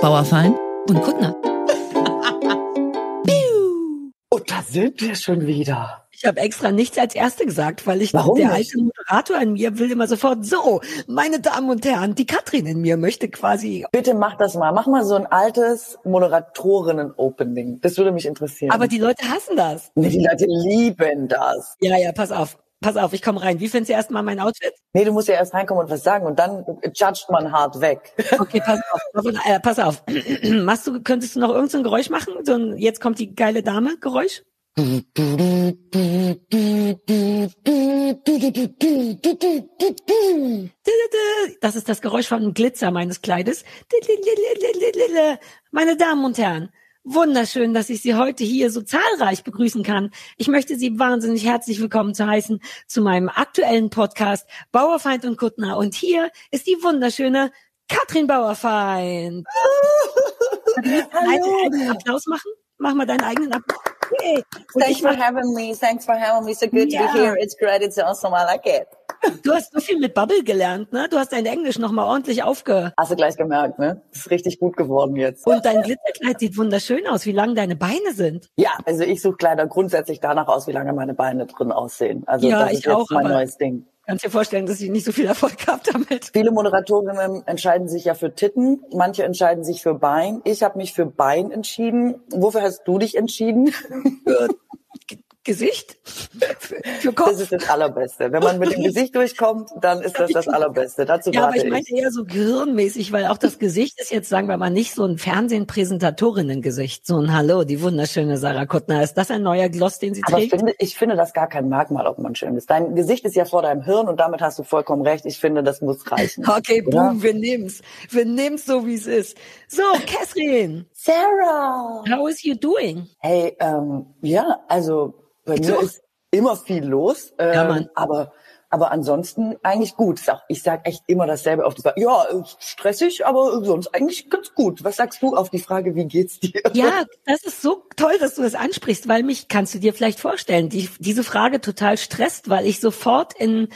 Bauerfein und Kuttner. Und da sind wir schon wieder. Ich habe extra nichts als Erste gesagt, weil ich Warum der nicht? alte Moderator in mir will immer sofort so, meine Damen und Herren, die Katrin in mir möchte quasi. Bitte mach das mal. Mach mal so ein altes Moderatorinnen-Opening. Das würde mich interessieren. Aber die Leute hassen das. nee, die Leute lieben das. Ja, ja, pass auf. Pass auf, ich komme rein. Wie findest du erstmal mein Outfit? Nee, du musst ja erst reinkommen und was sagen und dann judgt man hart weg. Okay, pass auf. Äh, pass auf. Machst du, könntest du noch irgendein so Geräusch machen? So ein, jetzt kommt die geile Dame Geräusch? Das ist das Geräusch von Glitzer meines Kleides. Meine Damen und Herren, wunderschön, dass ich Sie heute hier so zahlreich begrüßen kann. Ich möchte Sie wahnsinnig herzlich willkommen zu heißen zu meinem aktuellen Podcast Bauerfeind und Kuttner. Und hier ist die wunderschöne Katrin Bauerfeind. Hallo. Einen Applaus machen? Mach mal deinen eigenen Applaus. Und Thanks for having me. Thanks for having me. So good Ja. to be here. It's great. It's awesome. I like it. du hast so viel mit Bubble gelernt, ne? Du hast dein Englisch nochmal ordentlich aufge... Hast du gleich gemerkt, ne? Ist richtig gut geworden jetzt. Und dein Glitzerkleid sieht wunderschön aus, wie lang deine Beine sind. Ja, also ich suche Kleider grundsätzlich danach aus, wie lange meine Beine drin aussehen. Also Ja, das ist ich jetzt auch, mein neues Ding. Kannst dir vorstellen, dass ich nicht so viel Erfolg habe damit. Viele Moderatorinnen entscheiden sich ja für Titten, manche entscheiden sich für Bein. Ich habe mich für Bein entschieden. Wofür hast du dich entschieden? Für Gesicht, für, Kopf. Das ist das Allerbeste. Wenn man mit dem Gesicht durchkommt, dann ist das das Allerbeste. Dazu ja, aber ich meinte eher so gehirnmäßig, weil auch das Gesicht ist jetzt, sagen wir mal, nicht so ein Fernsehen-Präsentatorinnen-Gesicht. So ein Hallo, die wunderschöne Sarah Kuttner. Ist das ein neuer Gloss, den sie Aber trägt? finde, ich finde das gar kein Merkmal, ob man schön ist. Dein Gesicht ist ja vor deinem Hirn und damit hast du vollkommen recht. Ich finde, das muss reichen. Okay, boom, Ja. wir nehmen's. Wir nehmen's so, wie es ist. So, Catherine, Sarah! how is you doing? Hey, ähm, ja, also bei mir So. ist immer viel los, ähm, Ja, Mann. aber aber ansonsten eigentlich gut. Ich sage echt immer dasselbe auf die Frage. Ja, stressig, aber sonst eigentlich ganz gut. Was sagst du auf die Frage, wie geht's dir? Ja, das ist so toll, dass du das ansprichst, weil mich kannst du dir vielleicht vorstellen, die, diese Frage total stresst, weil ich sofort in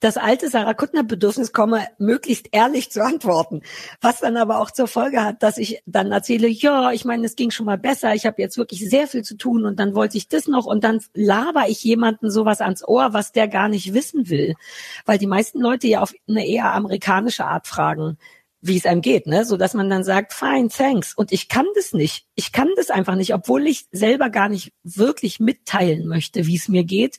das alte Sarah Kuttner Bedürfnis komme, möglichst ehrlich zu antworten. Was dann aber auch zur Folge hat, dass ich dann erzähle, ja, ich meine, es ging schon mal besser, ich habe jetzt wirklich sehr viel zu tun und dann wollte ich das noch und dann laber ich jemanden sowas ans Ohr, was der gar nicht wissen will. Weil die meisten Leute ja auf eine eher amerikanische Art fragen wie es einem geht, ne, so dass man dann sagt, fine, thanks. Und ich kann das nicht. Ich kann das einfach nicht, obwohl ich selber gar nicht wirklich mitteilen möchte, wie es mir geht,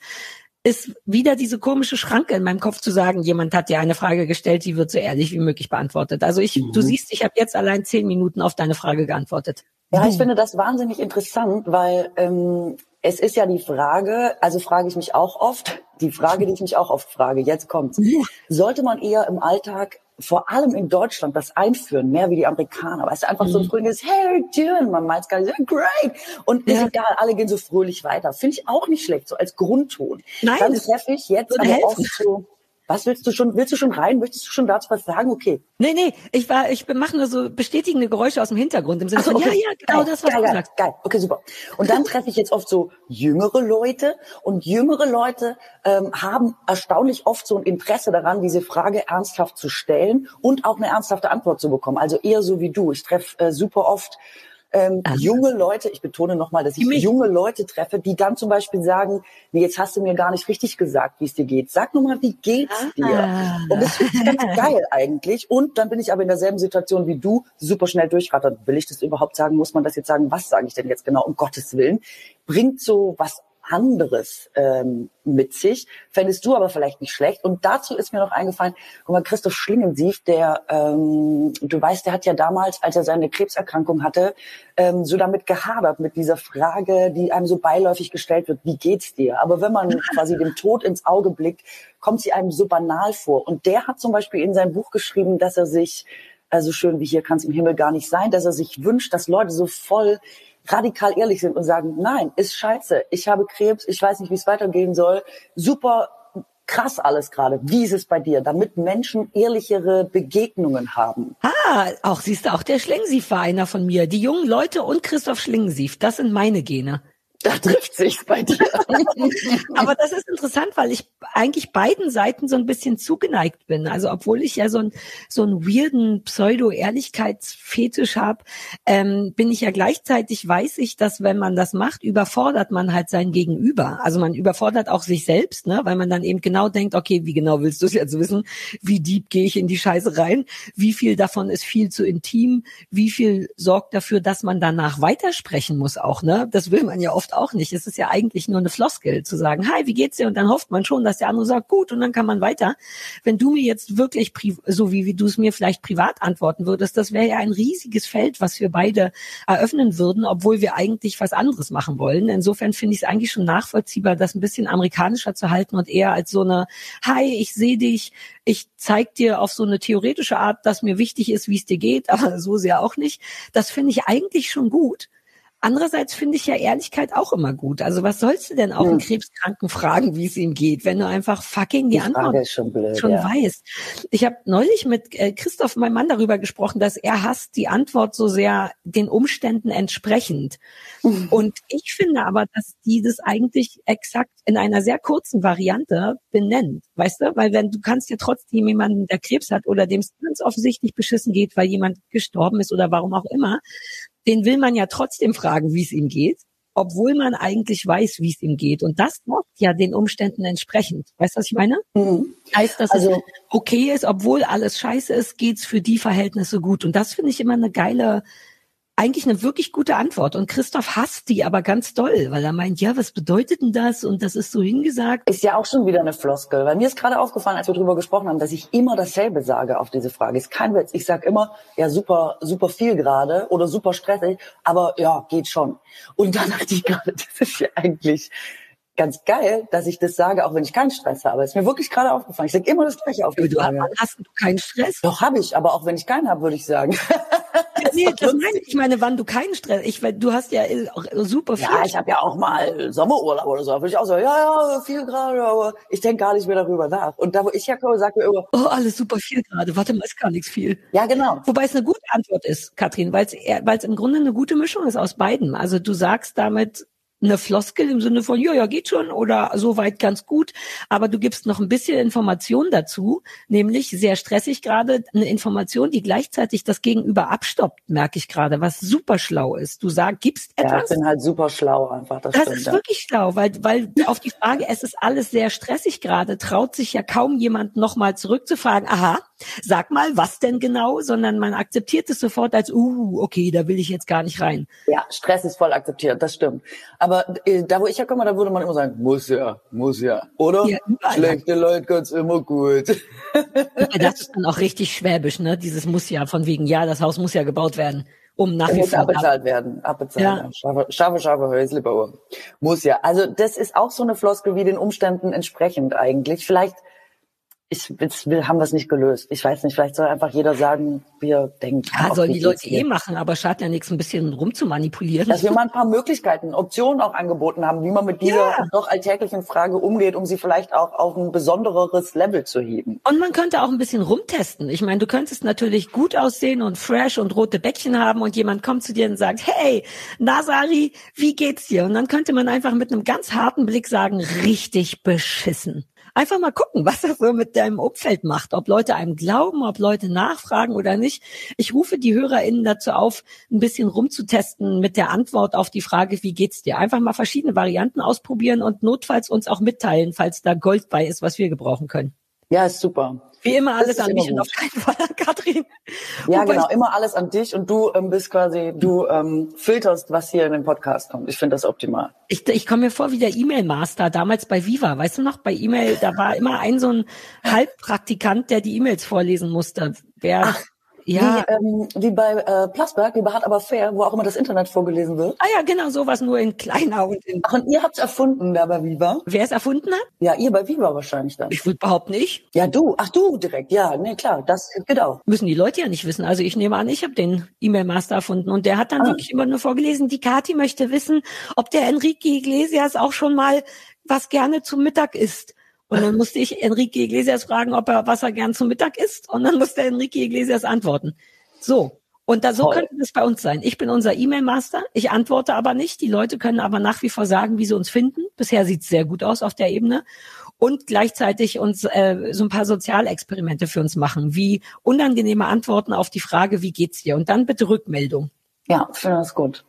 ist wieder diese komische Schranke in meinem Kopf zu sagen, jemand hat dir eine Frage gestellt, die wird so ehrlich wie möglich beantwortet. Also ich, du siehst, ich habe jetzt allein zehn Minuten auf deine Frage geantwortet. Ja, ich finde das wahnsinnig interessant, weil ähm, es ist ja die Frage, also frage ich mich auch oft, die Frage, die ich mich auch oft frage, jetzt kommt's. Sollte man eher im Alltag, vor allem in Deutschland, das einführen, mehr wie die Amerikaner, weißt du, einfach so ein fröhliches Hey, doing? Man meint gar nicht, so, great. Und ist Ja. egal, alle gehen so fröhlich weiter. Finde ich auch nicht schlecht, so als Grundton. Nein, Dann das treffe ich jetzt aber oft so, was willst du schon, willst du schon rein? Möchtest du schon dazu was sagen? Okay. Nee, nee, ich war, ich mache nur so bestätigende Geräusche aus dem Hintergrund im Sinne so, von, okay. ja, ja, genau geil, das, was geil, du sagst. Geil, okay, super. Und dann treffe ich jetzt oft so jüngere Leute und jüngere Leute ähm, haben erstaunlich oft so ein Interesse daran, diese Frage ernsthaft zu stellen und auch eine ernsthafte Antwort zu bekommen. Also eher so wie du. Ich treffe äh, super oft ähm, junge Leute, ich betone nochmal, dass ich mich. junge Leute treffe, die dann zum Beispiel sagen, nee, jetzt hast du mir gar nicht richtig gesagt, wie es dir geht. Sag nur mal, wie geht's dir? Ah. Und das finde ich ganz geil eigentlich. Und dann bin ich aber in derselben Situation wie du, super schnell durchrattert. Will ich das überhaupt sagen? Muss man das jetzt sagen? Was sage ich denn jetzt genau? Um Gottes Willen. Bringt so was anderes ähm, mit sich. Fändest du aber vielleicht nicht schlecht. Und dazu ist mir noch eingefallen, guck mal, Christoph Schlingensief, der, ähm, du weißt, der hat ja damals, als er seine Krebserkrankung hatte, ähm, so damit gehadert, mit dieser Frage, die einem so beiläufig gestellt wird, wie geht's dir? Aber wenn man quasi dem Tod ins Auge blickt, kommt sie einem so banal vor. Und der hat zum Beispiel in sein Buch geschrieben, dass er sich, also schön wie hier kann es im Himmel gar nicht sein, dass er sich wünscht, dass Leute so voll radikal ehrlich sind und sagen, nein, ist scheiße, ich habe Krebs, ich weiß nicht, wie es weitergehen soll. Super krass alles gerade. Wie ist es bei dir? Damit Menschen ehrlichere Begegnungen haben. Ah, auch siehst du, auch der Schlingensief war einer von mir. Die jungen Leute und Christoph Schlingensief, das sind meine Gene. Da trifft sich's bei dir. Aber das ist interessant, weil ich eigentlich beiden Seiten so ein bisschen zugeneigt bin. Also obwohl ich ja so ein so einen weirden Pseudo-Ehrlichkeitsfetisch habe, ähm, bin ich ja gleichzeitig weiß ich, dass wenn man das macht, überfordert man halt sein Gegenüber. Also man überfordert auch sich selbst, ne, weil man dann eben genau denkt, okay, wie genau willst du es jetzt wissen? Wie deep gehe ich in die Scheiße rein? Wie viel davon ist viel zu intim? Wie viel sorgt dafür, dass man danach weitersprechen muss auch, ne? Das will man ja oft auch nicht. Es ist ja eigentlich nur eine Floskel zu sagen, hi, wie geht's dir? Und dann hofft man schon, dass der andere sagt, gut, und dann kann man weiter. Wenn du mir jetzt wirklich, so wie, wie du es mir vielleicht privat antworten würdest, das wäre ja ein riesiges Feld, was wir beide eröffnen würden, obwohl wir eigentlich was anderes machen wollen. Insofern finde ich es eigentlich schon nachvollziehbar, das ein bisschen amerikanischer zu halten und eher als so eine, hi, ich sehe dich, ich zeig dir auf so eine theoretische Art, dass mir wichtig ist, wie es dir geht, aber so sehr auch nicht. Das finde ich eigentlich schon gut. Andererseits finde ich ja Ehrlichkeit auch immer gut. Also was sollst du denn auch hm. einen Krebskranken fragen, wie es ihm geht, wenn du einfach fucking die, die Antwort schon, blöd, schon ja. weißt. Ich habe neulich mit äh, Christoph, meinem Mann, darüber gesprochen, dass er hasst die Antwort so sehr den Umständen entsprechend. Mhm. Und ich finde aber, dass die das eigentlich exakt in einer sehr kurzen Variante benennt. Weißt du? Weil wenn du kannst ja trotzdem jemanden, der Krebs hat oder dem es ganz offensichtlich beschissen geht, weil jemand gestorben ist oder warum auch immer, den will man ja trotzdem fragen, wie es ihm geht, obwohl man eigentlich weiß, wie es ihm geht. Und das macht ja den Umständen entsprechend. Weißt du, was ich meine? Mhm. Heißt, dass also, es okay ist, obwohl alles scheiße ist, geht's für die Verhältnisse gut. Und das finde ich immer eine geile eigentlich eine wirklich gute Antwort. Und Christoph hasst die aber ganz doll, weil er meint, ja, was bedeutet denn das? Und das ist so hingesagt. Ist ja auch schon wieder eine Floskel. Weil mir ist gerade aufgefallen, als wir drüber gesprochen haben, dass ich immer dasselbe sage auf diese Frage. Ist kein Witz. Ich sag immer, ja, super, super viel gerade oder super stressig, aber ja, geht schon. Und dann dachte ich gerade, das ist ja eigentlich ganz geil, dass ich das sage, auch wenn ich keinen Stress habe. Ist mir wirklich gerade aufgefallen. Ich sage immer das Gleiche auf die du Frage. Hast du keinen Stress? Doch, habe ich. Aber auch wenn ich keinen habe, würde ich sagen. nee, das meine ich. Ich meine, wann du keinen Stress, ich, du hast ja super viel. Ja, ich habe ja auch mal Sommerurlaub oder so. Da würde ich auch sagen, ja, ja, viel gerade, aber ich denke gar nicht mehr darüber nach. Und da, wo ich herkomme, sagt mir immer, oh, alles super viel gerade. Warte mal, ist gar nichts viel. Ja, genau. Wobei es eine gute Antwort ist, Katrin, weil es im Grunde eine gute Mischung ist aus beiden. Also du sagst damit, eine Floskel im Sinne von, ja, ja, geht schon oder soweit ganz gut, aber du gibst noch ein bisschen Information dazu, nämlich sehr stressig gerade, eine Information, die gleichzeitig das Gegenüber abstoppt, merke ich gerade, was super schlau ist. Du sagst, gibst etwas. Ja, ich bin halt super schlau einfach. Das, das stimmt, ist ja. wirklich schlau, weil, weil auf die Frage, es ist alles sehr stressig gerade, traut sich ja kaum jemand nochmal zurückzufragen, aha, sag mal, was denn genau, sondern man akzeptiert es sofort als, uh, okay, da will ich jetzt gar nicht rein. Ja, Stress ist voll akzeptiert, das stimmt. Aber äh, da, wo ich herkomme, da würde man immer sagen, muss ja, muss ja, oder? Ja, Schlechte Leute geht's immer gut. Ja, das ist dann auch richtig schwäbisch, ne? Dieses muss ja, von wegen, ja, das Haus muss ja gebaut werden um nach wie vor abbezahlt werden, abbezahlt ja. werden. Scharfe, scharfe, scharfe Häuslebauer. Muss ja. Also das ist auch so eine Floskel wie den Umständen entsprechend eigentlich. Vielleicht ich jetzt haben wir es nicht gelöst. Ich weiß nicht, vielleicht soll einfach jeder sagen, wie er denkt. Ja, sollen die Leute eh machen, aber schadet ja nichts, ein bisschen rumzumanipulieren. Dass wir mal ein paar Möglichkeiten, Optionen auch angeboten haben, wie man mit dieser ja. doch alltäglichen Frage umgeht, um sie vielleicht auch auf ein besondereres Level zu heben. Und man könnte auch ein bisschen rumtesten. Ich meine, du könntest natürlich gut aussehen und fresh und rote Bäckchen haben und jemand kommt zu dir und sagt, hey, Nasari, wie geht's dir? Und dann könnte man einfach mit einem ganz harten Blick sagen, richtig beschissen einfach mal gucken, was das so mit deinem Umfeld macht, ob Leute einem glauben, ob Leute nachfragen oder nicht. Ich rufe die HörerInnen dazu auf, ein bisschen rumzutesten mit der Antwort auf die Frage, wie geht's dir? Einfach mal verschiedene Varianten ausprobieren und notfalls uns auch mitteilen, falls da Gold bei ist, was wir gebrauchen können. Ja, ist super. Wie immer alles an mich und auf keinen Fall an Katrin. Ja, Wobei genau, immer alles an dich und du ähm, bist quasi, du ähm, filterst, was hier in den Podcast kommt. Ich finde das optimal. Ich, ich komme mir vor wie der E-Mail-Master damals bei Viva. Weißt du noch, bei E-Mail, da war immer ein so ein Halbpraktikant, der die E-Mails vorlesen musste. Wer, Ach, ja. Wie, ähm, wie bei äh, Plasberg, wie bei Hart aber fair, wo auch immer das Internet vorgelesen wird. Ah ja, genau, sowas nur in kleiner und in. Ach, und ihr habt's erfunden da bei Viva? Wer es erfunden hat? Ja, ihr bei Viva wahrscheinlich dann. Ich würde behaupten nicht. Ja, du. Ach du direkt. Ja, nee, klar, das genau. Müssen die Leute ja nicht wissen. Also ich nehme an, ich habe den E-Mail-Master erfunden und der hat dann ah. wirklich immer nur vorgelesen, die Kati möchte wissen, ob der Enrique Iglesias auch schon mal was gerne zum Mittag isst. Und dann musste ich Enrique Iglesias fragen, ob er was er gern zum Mittag isst. Und dann musste Enrique Iglesias antworten. So. Und da so Toll. könnte das bei uns sein. Ich bin unser E-Mail-Master. Ich antworte aber nicht. Die Leute können aber nach wie vor sagen, wie sie uns finden. Bisher sieht's sehr gut aus auf der Ebene. Und gleichzeitig uns äh, so ein paar Sozialexperimente für uns machen, wie unangenehme Antworten auf die Frage, wie geht's dir? Und dann bitte Rückmeldung. Ja, finde das gut.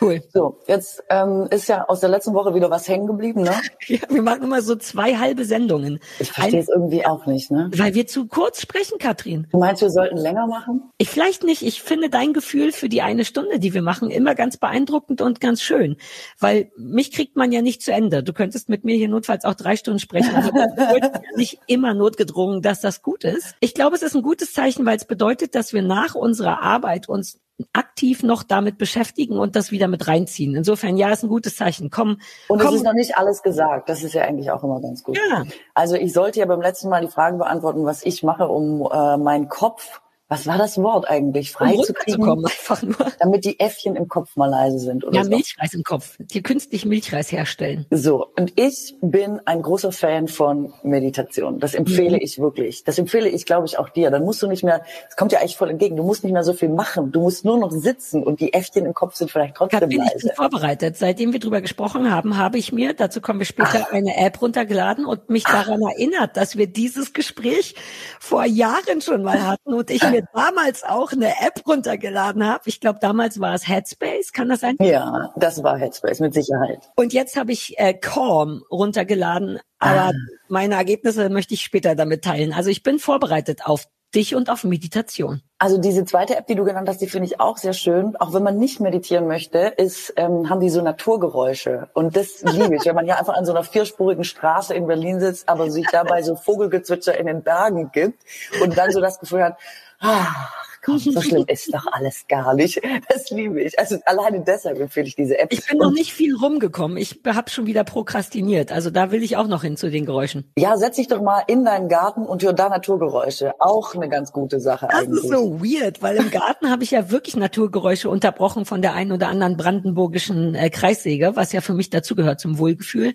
Cool. So, jetzt ähm, ist ja aus der letzten Woche wieder was hängen geblieben, ne? Ja, wir machen immer so zwei halbe Sendungen. Ich verstehe es irgendwie auch nicht, ne? Weil wir zu kurz sprechen, Katrin. Du meinst, wir sollten länger machen? Ich vielleicht nicht. Ich finde dein Gefühl für die eine Stunde, die wir machen, immer ganz beeindruckend und ganz schön. Weil mich kriegt man ja nicht zu Ende. Du könntest mit mir hier notfalls auch drei Stunden sprechen. Ja nicht immer notgedrungen, dass das gut ist. Ich glaube, es ist ein gutes Zeichen, weil es bedeutet, dass wir nach unserer Arbeit uns aktiv noch damit beschäftigen und das wieder mit reinziehen. Insofern, ja, ist ein gutes Zeichen. Komm, Und es komm. ist noch nicht alles gesagt. Das ist ja eigentlich auch immer ganz gut. Ja. Also ich sollte ja beim letzten Mal die Frage beantworten, was ich mache, um äh, meinen Kopf, was war das Wort eigentlich, um frei zu kriegen, einfach nur. damit die Äffchen im Kopf mal leise sind oder Ja, so. Milchreis im Kopf. Dir künstlich Milchreis herstellen. So, und ich bin ein großer Fan von Meditation. Das empfehle Mhm. ich wirklich. Das empfehle ich, glaube ich, auch dir. Dann musst du nicht mehr, es kommt dir eigentlich voll entgegen, du musst nicht mehr so viel machen. Du musst nur noch sitzen und die Äffchen im Kopf sind vielleicht trotzdem Katrin, ich leise. bin vorbereitet. Seitdem wir drüber gesprochen haben, habe ich mir, dazu kommen wir später, eine App runtergeladen und mich daran erinnert, dass wir dieses Gespräch vor Jahren schon mal hatten und ich mir damals auch eine App runtergeladen habe. Ich glaube, damals war es Headspace, kann das sein? Ja, das war Headspace, mit Sicherheit. Und jetzt habe ich äh, Calm runtergeladen, aber Ah. meine Ergebnisse möchte ich später damit teilen. Also ich bin vorbereitet auf dich und auf Meditation. Also diese zweite App, die du genannt hast, die finde ich auch sehr schön. Auch wenn man nicht meditieren möchte, ist, ähm, haben die so Naturgeräusche. Und das liebe ich, wenn man ja einfach an so einer vierspurigen Straße in Berlin sitzt, aber sich dabei so Vogelgezwitscher in den Bergen gibt und dann so das Gefühl hat, ach komm, so schlimm ist doch alles gar nicht. Das liebe ich. Also alleine deshalb empfehle ich diese App. Ich bin noch nicht viel rumgekommen. Ich habe schon wieder prokrastiniert. Also da will ich auch noch hin zu den Geräuschen. ja, setz dich doch mal in deinen Garten und hör da Naturgeräusche. Auch eine ganz gute Sache Das eigentlich. ist so weird, weil im Garten habe ich ja wirklich Naturgeräusche unterbrochen von der einen oder anderen brandenburgischen äh, Kreissäge, was ja für mich dazugehört zum Wohlgefühl.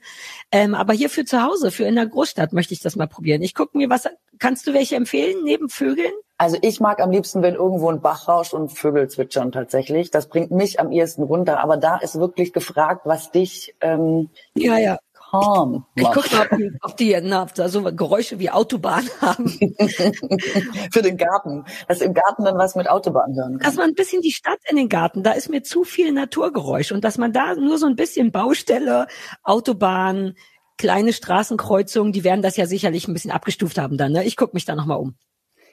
Ähm, aber hier für zu Hause, für in der Großstadt möchte ich das mal probieren. Ich gucke mir was. Kannst du welche empfehlen neben Vögeln? Also ich mag am liebsten, wenn irgendwo ein Bach rauscht und Vögel zwitschern tatsächlich. Das bringt mich am ehesten runter. Aber da ist wirklich gefragt, was dich ähm, Ja, ja. calm Ich macht. gucke mal, ob die, ob die na, da so Geräusche wie Autobahn haben. Für den Garten. Dass im Garten dann was mit Autobahn hören dass kann. man ein bisschen die Stadt in den Garten, da ist mir zu viel Naturgeräusch und dass man da nur so ein bisschen Baustelle, Autobahn, kleine Straßenkreuzungen, die werden das ja sicherlich ein bisschen abgestuft haben dann. Ne? Ich gucke mich da nochmal um.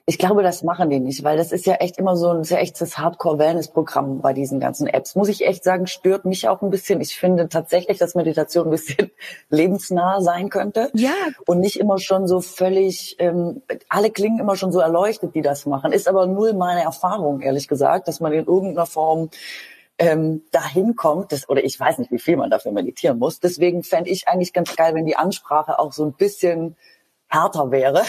Ich glaube, das machen die nicht, weil das ist ja echt immer so ein sehr echtes Hardcore-Wellness-Programm bei diesen ganzen Apps. Muss ich echt sagen, stört mich auch ein bisschen. Ich finde tatsächlich, dass Meditation ein bisschen lebensnah sein könnte. Ja, und nicht immer schon so völlig, ähm, alle klingen immer schon so erleuchtet, die das machen. Ist aber null meine Erfahrung, ehrlich gesagt, dass man in irgendeiner Form ähm, dahin kommt, das, oder ich weiß nicht, wie viel man dafür meditieren muss. Deswegen fände ich eigentlich ganz geil, wenn die Ansprache auch so ein bisschen härter wäre.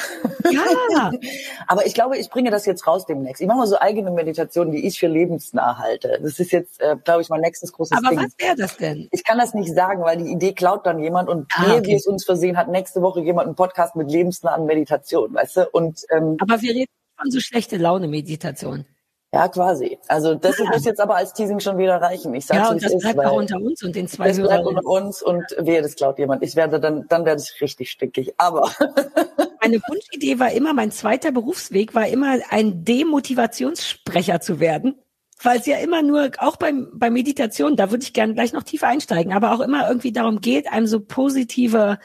ja. Aber ich glaube, ich bringe das jetzt raus demnächst. Ich mache mal so eigene Meditationen, die ich für lebensnah halte. Das ist jetzt, äh, glaube ich, mein nächstes großes Aber Ding. was wäre das denn? Ich kann das nicht sagen, weil die Idee klaut dann jemand und Ah, okay. wir es uns versehen, hat nächste Woche jemand einen Podcast mit lebensnahen Meditation, weißt du? Und ähm, Aber wir reden von so schlechte Laune Meditation. Ja, quasi. Also das Ja. muss jetzt aber als Teasing schon wieder reichen. Ich sag's, Ja, und das ist, bleibt auch unter uns und den zwei das bleibt unter uns und wehe, das klaut jemand. Ich werde dann, dann werde ich richtig stickig. Aber Meine Wunschidee war immer, mein zweiter Berufsweg war immer, ein Demotivationssprecher zu werden. Weil es ja immer nur, auch beim, bei Meditation, da würde ich gerne gleich noch tiefer einsteigen, aber auch immer irgendwie darum geht, einem so positive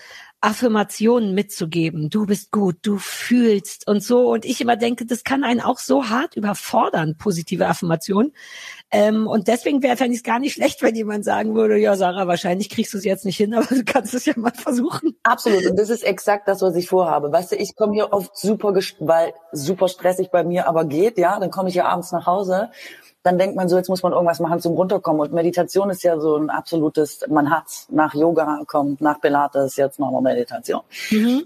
Affirmationen mitzugeben. Du bist gut, du fühlst und so. Und ich immer denke, das kann einen auch so hart überfordern, positive Affirmationen. Ähm, und deswegen wäre fände ich es gar nicht schlecht, wenn jemand sagen würde, ja, Sarah, wahrscheinlich kriegst du es jetzt nicht hin, aber du kannst es ja mal versuchen. Absolut. Und das ist exakt das, was ich vorhabe. Weißt du, ich komme hier oft super, weil super stressig bei mir aber geht, ja. Dann komme ich ja abends nach Hause. Dann denkt man so, jetzt muss man irgendwas machen zum Runterkommen. Und Meditation ist ja so ein absolutes, man hat's. Nach Yoga kommt, nach Pilates, jetzt machen wir Meditation.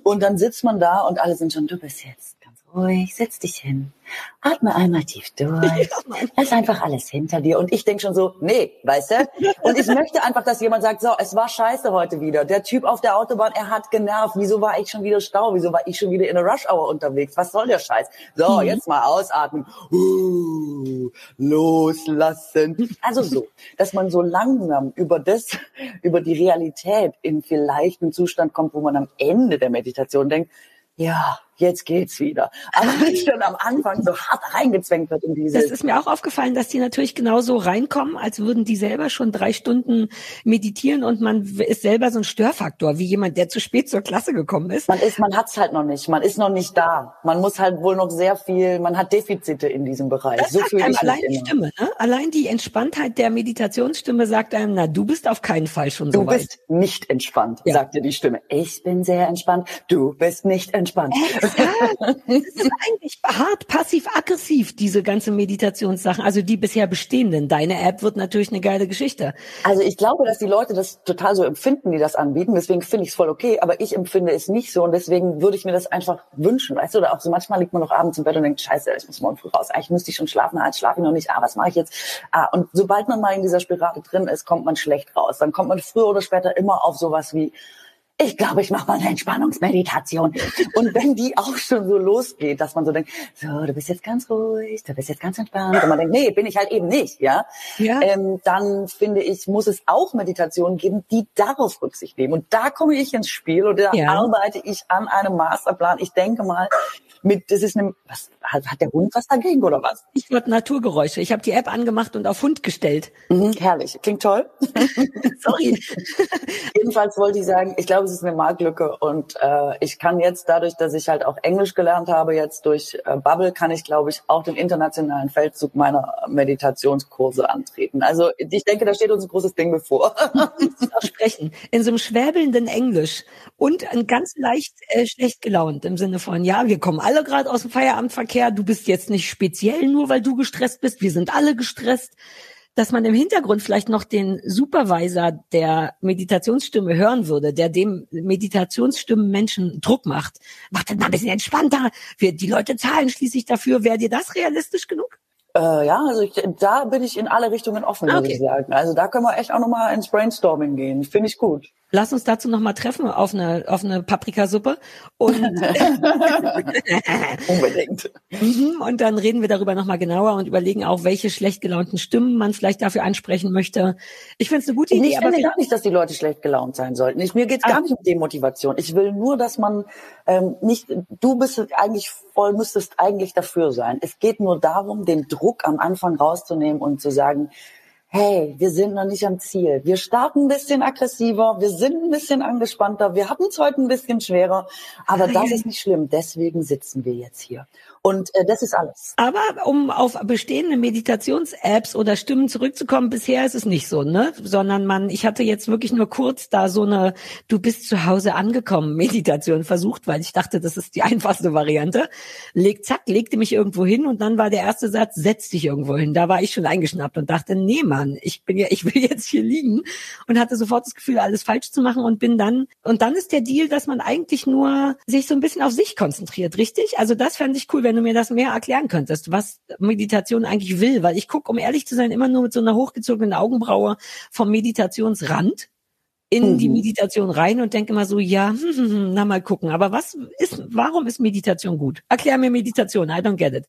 Und dann sitzt man da und alle sind schon, du bist jetzt ruhig, setz dich hin. Atme einmal tief durch. Lass einfach alles hinter dir. Und ich denk schon so, nee, weißt du? Und ich möchte einfach, dass jemand sagt, so, es war scheiße heute wieder. Der Typ auf der Autobahn, er hat genervt. Wieso war ich schon wieder Stau? Wieso war ich schon wieder in der Rush Hour unterwegs? Was soll der Scheiß? So, jetzt mal ausatmen. Uh, loslassen. Also so, dass man so langsam über das, über die Realität in vielleicht einen Zustand kommt, wo man am Ende der Meditation denkt, ja, jetzt geht's wieder. Aber nicht schon am Anfang so hart reingezwängt wird in diese. Das ist mir auch aufgefallen, dass die natürlich genauso reinkommen, als würden die selber schon drei Stunden meditieren und man ist selber so ein Störfaktor, wie jemand, der zu spät zur Klasse gekommen ist. Man ist, man hat's halt noch nicht. Man ist noch nicht da. Man muss halt wohl noch sehr viel, man hat Defizite in diesem Bereich. Das so sagt einem allein die Stimme, ne? Allein die Entspanntheit der Meditationsstimme sagt einem, na, du bist auf keinen Fall schon du so weit. Du bist nicht entspannt, ja. sagt dir die Stimme. Ich bin sehr entspannt. Du bist nicht entspannt. Das ist eigentlich hart passiv-aggressiv, diese ganzen Meditationssachen, also die bisher bestehenden. Deine App wird natürlich eine geile Geschichte. Also ich glaube, dass die Leute das total so empfinden, die das anbieten. Deswegen finde ich es voll okay, aber ich empfinde es nicht so und deswegen würde ich mir das einfach wünschen, weißt du? Oder auch so manchmal liegt man noch abends im Bett und denkt, scheiße, ich muss morgen früh raus. Eigentlich müsste ich schon schlafen, ah, jetzt schlafe ich noch nicht. Ah, was mache ich jetzt? Ah, und sobald man mal in dieser Spirale drin ist, kommt man schlecht raus. Dann kommt man früher oder später immer auf sowas wie, ich glaube, ich mache mal eine Entspannungsmeditation. Und wenn die auch schon so losgeht, dass man so denkt, so, du bist jetzt ganz ruhig, du bist jetzt ganz entspannt. Und man denkt, nee, bin ich halt eben nicht, ja. ja. Ähm, dann finde ich, muss es auch Meditationen geben, die darauf Rücksicht nehmen. Und da komme ich ins Spiel und da ja. arbeite ich an einem Masterplan. Ich denke mal, mit, das ist eine, was, hat, hat der Hund was dagegen oder was? Ich würde Naturgeräusche. Ich habe die App angemacht und auf Hund gestellt. Mhm, herrlich. Klingt toll. Sorry. Jedenfalls wollte ich sagen, ich glaube, es ist eine Marktlücke und äh, ich kann jetzt dadurch, dass ich halt auch Englisch gelernt habe, jetzt durch äh, Bubble, kann ich, glaube ich, auch den internationalen Feldzug meiner Meditationskurse antreten. Also ich denke, da steht uns ein großes Ding bevor. sprechen. In so einem schwäbelnden Englisch und ein ganz leicht äh, schlecht gelaunt im Sinne von, ja, wir kommen alle gerade aus dem Feierabendverkehr, du bist jetzt nicht speziell nur, weil du gestresst bist, wir sind alle gestresst dass man im Hintergrund vielleicht noch den Supervisor der Meditationsstimme hören würde, der dem Meditationsstimmen Menschen Druck macht. Macht mal ein bisschen entspannter. Wir, die Leute zahlen schließlich dafür. Wäre dir das realistisch genug? Äh, ja, also ich, da bin ich in alle Richtungen offen, okay. würde ich sagen. Also da können wir echt auch nochmal ins Brainstorming gehen. Finde ich gut. Lass uns dazu nochmal treffen auf eine, auf eine Paprikasuppe. Und Unbedingt. Mhm, und dann reden wir darüber nochmal genauer und überlegen auch, welche schlecht gelaunten Stimmen man vielleicht dafür ansprechen möchte. Ich finde es eine gute Idee. Ich finde gar nicht, dass die Leute schlecht gelaunt sein sollten. Ich, mir geht's ah. gar nicht um Demotivation. Ich will nur, dass man ähm, nicht, du bist eigentlich voll, müsstest eigentlich dafür sein. Es geht nur darum, den Druck am Anfang rauszunehmen und zu sagen, hey, wir sind noch nicht am Ziel. Wir starten ein bisschen aggressiver, wir sind ein bisschen angespannter, wir hatten es heute ein bisschen schwerer, aber das ist nicht schlimm. Deswegen sitzen wir jetzt hier. Und äh, das ist alles. Aber um auf bestehende Meditations-Apps oder Stimmen zurückzukommen, bisher ist es nicht so, ne? Sondern man, ich hatte jetzt wirklich nur kurz da so eine Du bist zu Hause angekommen Meditation versucht, weil ich dachte, das ist die einfachste Variante. Leg, zack, legte mich irgendwo hin und dann war der erste Satz, setz dich irgendwo hin. Da war ich schon eingeschnappt und dachte, nee, Mann, ich bin ja, ich will jetzt hier liegen und hatte sofort das Gefühl, alles falsch zu machen und bin dann, und dann ist der Deal, dass man eigentlich nur sich so ein bisschen auf sich konzentriert, richtig? Also das fände ich cool, wenn du mir das mehr erklären könntest, was Meditation eigentlich will, weil ich gucke, um ehrlich zu sein, immer nur mit so einer hochgezogenen Augenbraue vom Meditationsrand in mhm. die Meditation rein und denke immer so, ja, hm, hm, na mal gucken. Aber was ist, warum ist Meditation gut? Erklär mir Meditation. I don't get it.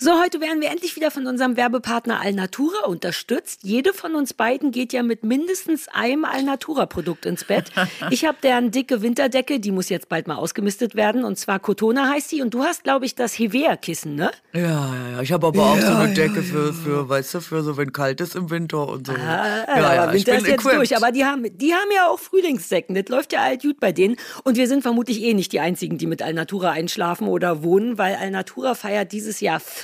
So, heute werden wir endlich wieder von unserem Werbepartner Alnatura unterstützt. Jede von uns beiden geht ja mit mindestens einem Alnatura-Produkt ins Bett. Ich habe deren dicke Winterdecke, die muss jetzt bald mal ausgemistet werden. Und zwar Cotona heißt die. Und du hast, glaube ich, das Hevea-Kissen, ne? Ja, ja, ja. Ich habe aber auch so eine Decke für, für, weißt du, für so, wenn kalt ist im Winter und so. Ah, ja, ja, Winter ist jetzt equipped. durch. Aber die haben, die haben ja auch Frühlingssäcken. Das läuft ja alt gut bei denen. Und wir sind vermutlich eh nicht die Einzigen, die mit Alnatura einschlafen oder wohnen, weil Alnatura feiert dieses Jahr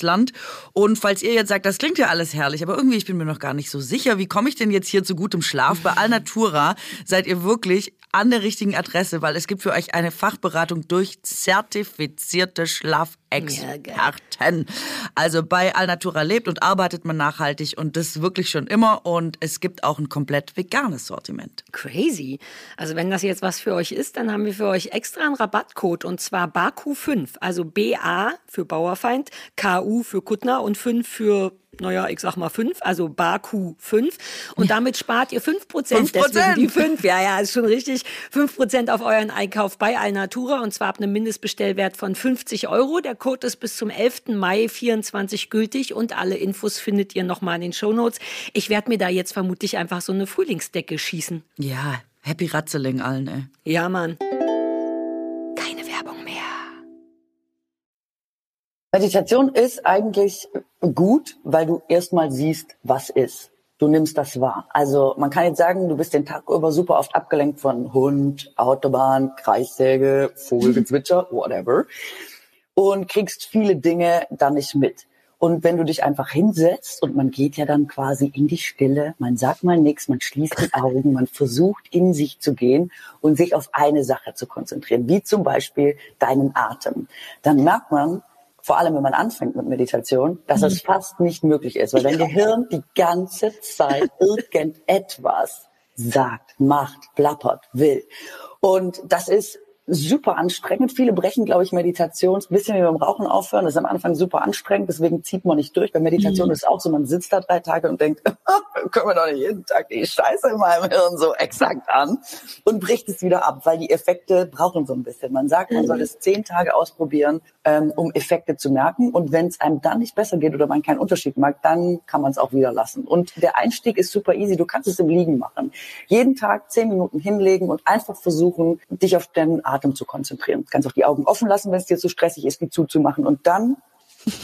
Ausland. Und falls ihr jetzt sagt, das klingt ja alles herrlich, aber irgendwie, ich bin mir noch gar nicht so sicher, wie komme ich denn jetzt hier zu gutem Schlaf? Bei Alnatura seid ihr wirklich an der richtigen Adresse, weil es gibt für euch eine Fachberatung durch zertifizierte Schlafexperten. also bei Alnatura lebt und arbeitet man nachhaltig und das wirklich schon immer und es gibt auch ein komplett veganes Sortiment. Crazy. Also wenn das jetzt was für euch ist, dann haben wir für euch extra einen Rabattcode und zwar BAKU5, also BA für Bauerfeind, KU für Kuttner und 5 für naja, ich sag mal fünf, also Baku fünf. Und damit spart ihr fünf Prozent. Deswegen die fünf, ja, ja, ist schon richtig. Fünf Prozent auf euren Einkauf bei Alnatura und zwar ab einem Mindestbestellwert von 50 Euro. Der Code ist bis zum 11. Mai 24 gültig und alle Infos findet ihr nochmal in den Shownotes. Ich werde mir da jetzt vermutlich einfach so eine Frühlingsdecke schießen. Ja, Happy Ratzeling allen, ey. Ja, Mann. Meditation ist eigentlich gut, weil du erstmal siehst, was ist. Du nimmst das wahr. Also man kann jetzt sagen, du bist den Tag über super oft abgelenkt von Hund, Autobahn, Kreissäge, Vogelgezwitscher, whatever. Und kriegst viele Dinge dann nicht mit. Und wenn du dich einfach hinsetzt und man geht ja dann quasi in die Stille, man sagt mal nichts, man schließt die Augen, man versucht in sich zu gehen und sich auf eine Sache zu konzentrieren, wie zum Beispiel deinen Atem. Dann merkt man, vor allem wenn man anfängt mit Meditation, dass es mhm. fast nicht möglich ist, weil dein Gehirn die ganze Zeit irgendetwas sagt, macht, plappert, will. Und das ist super anstrengend. Viele brechen, glaube ich, Meditation ein bisschen wie beim Rauchen aufhören. Das ist am Anfang super anstrengend, deswegen zieht man nicht durch. Bei Meditation mhm. ist es auch so, man sitzt da drei Tage und denkt, können wir doch nicht jeden Tag die Scheiße in meinem Hirn so exakt an und bricht es wieder ab, weil die Effekte brauchen so ein bisschen. Man sagt, man soll mhm. es zehn Tage ausprobieren, ähm, um Effekte zu merken. Und wenn es einem dann nicht besser geht oder man keinen Unterschied mag, dann kann man es auch wieder lassen. Und der Einstieg ist super easy. Du kannst es im Liegen machen. Jeden Tag zehn Minuten hinlegen und einfach versuchen, dich auf Atem Atem zu konzentrieren. Du kannst auch die Augen offen lassen, wenn es dir zu stressig ist, die zuzumachen. Und dann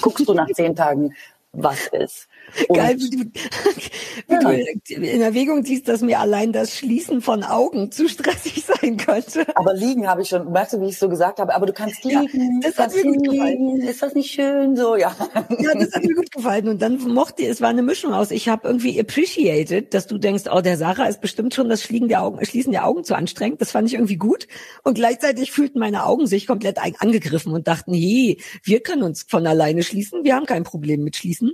guckst du nach zehn Tagen, was ist. Und Geil, wie du, wie ja. du in Erwägung ziehst, dass mir allein das Schließen von Augen zu stressig sein könnte. Aber liegen habe ich schon, merkst du, wie ich so gesagt habe, aber du kannst liegen. Ja, das hat mir gut gefallen. Ist das nicht schön so? Ja. Ja, das hat mir gut gefallen. Und dann mochte, es war eine Mischung aus. Ich habe irgendwie appreciated, dass du denkst, oh, der Sarah ist bestimmt schon das Schließen der Augen, Schließen der Augen zu anstrengend. Das fand ich irgendwie gut. Und gleichzeitig fühlten meine Augen sich komplett angegriffen und dachten, hey, wir können uns von alleine schließen. Wir haben kein Problem mit Schließen.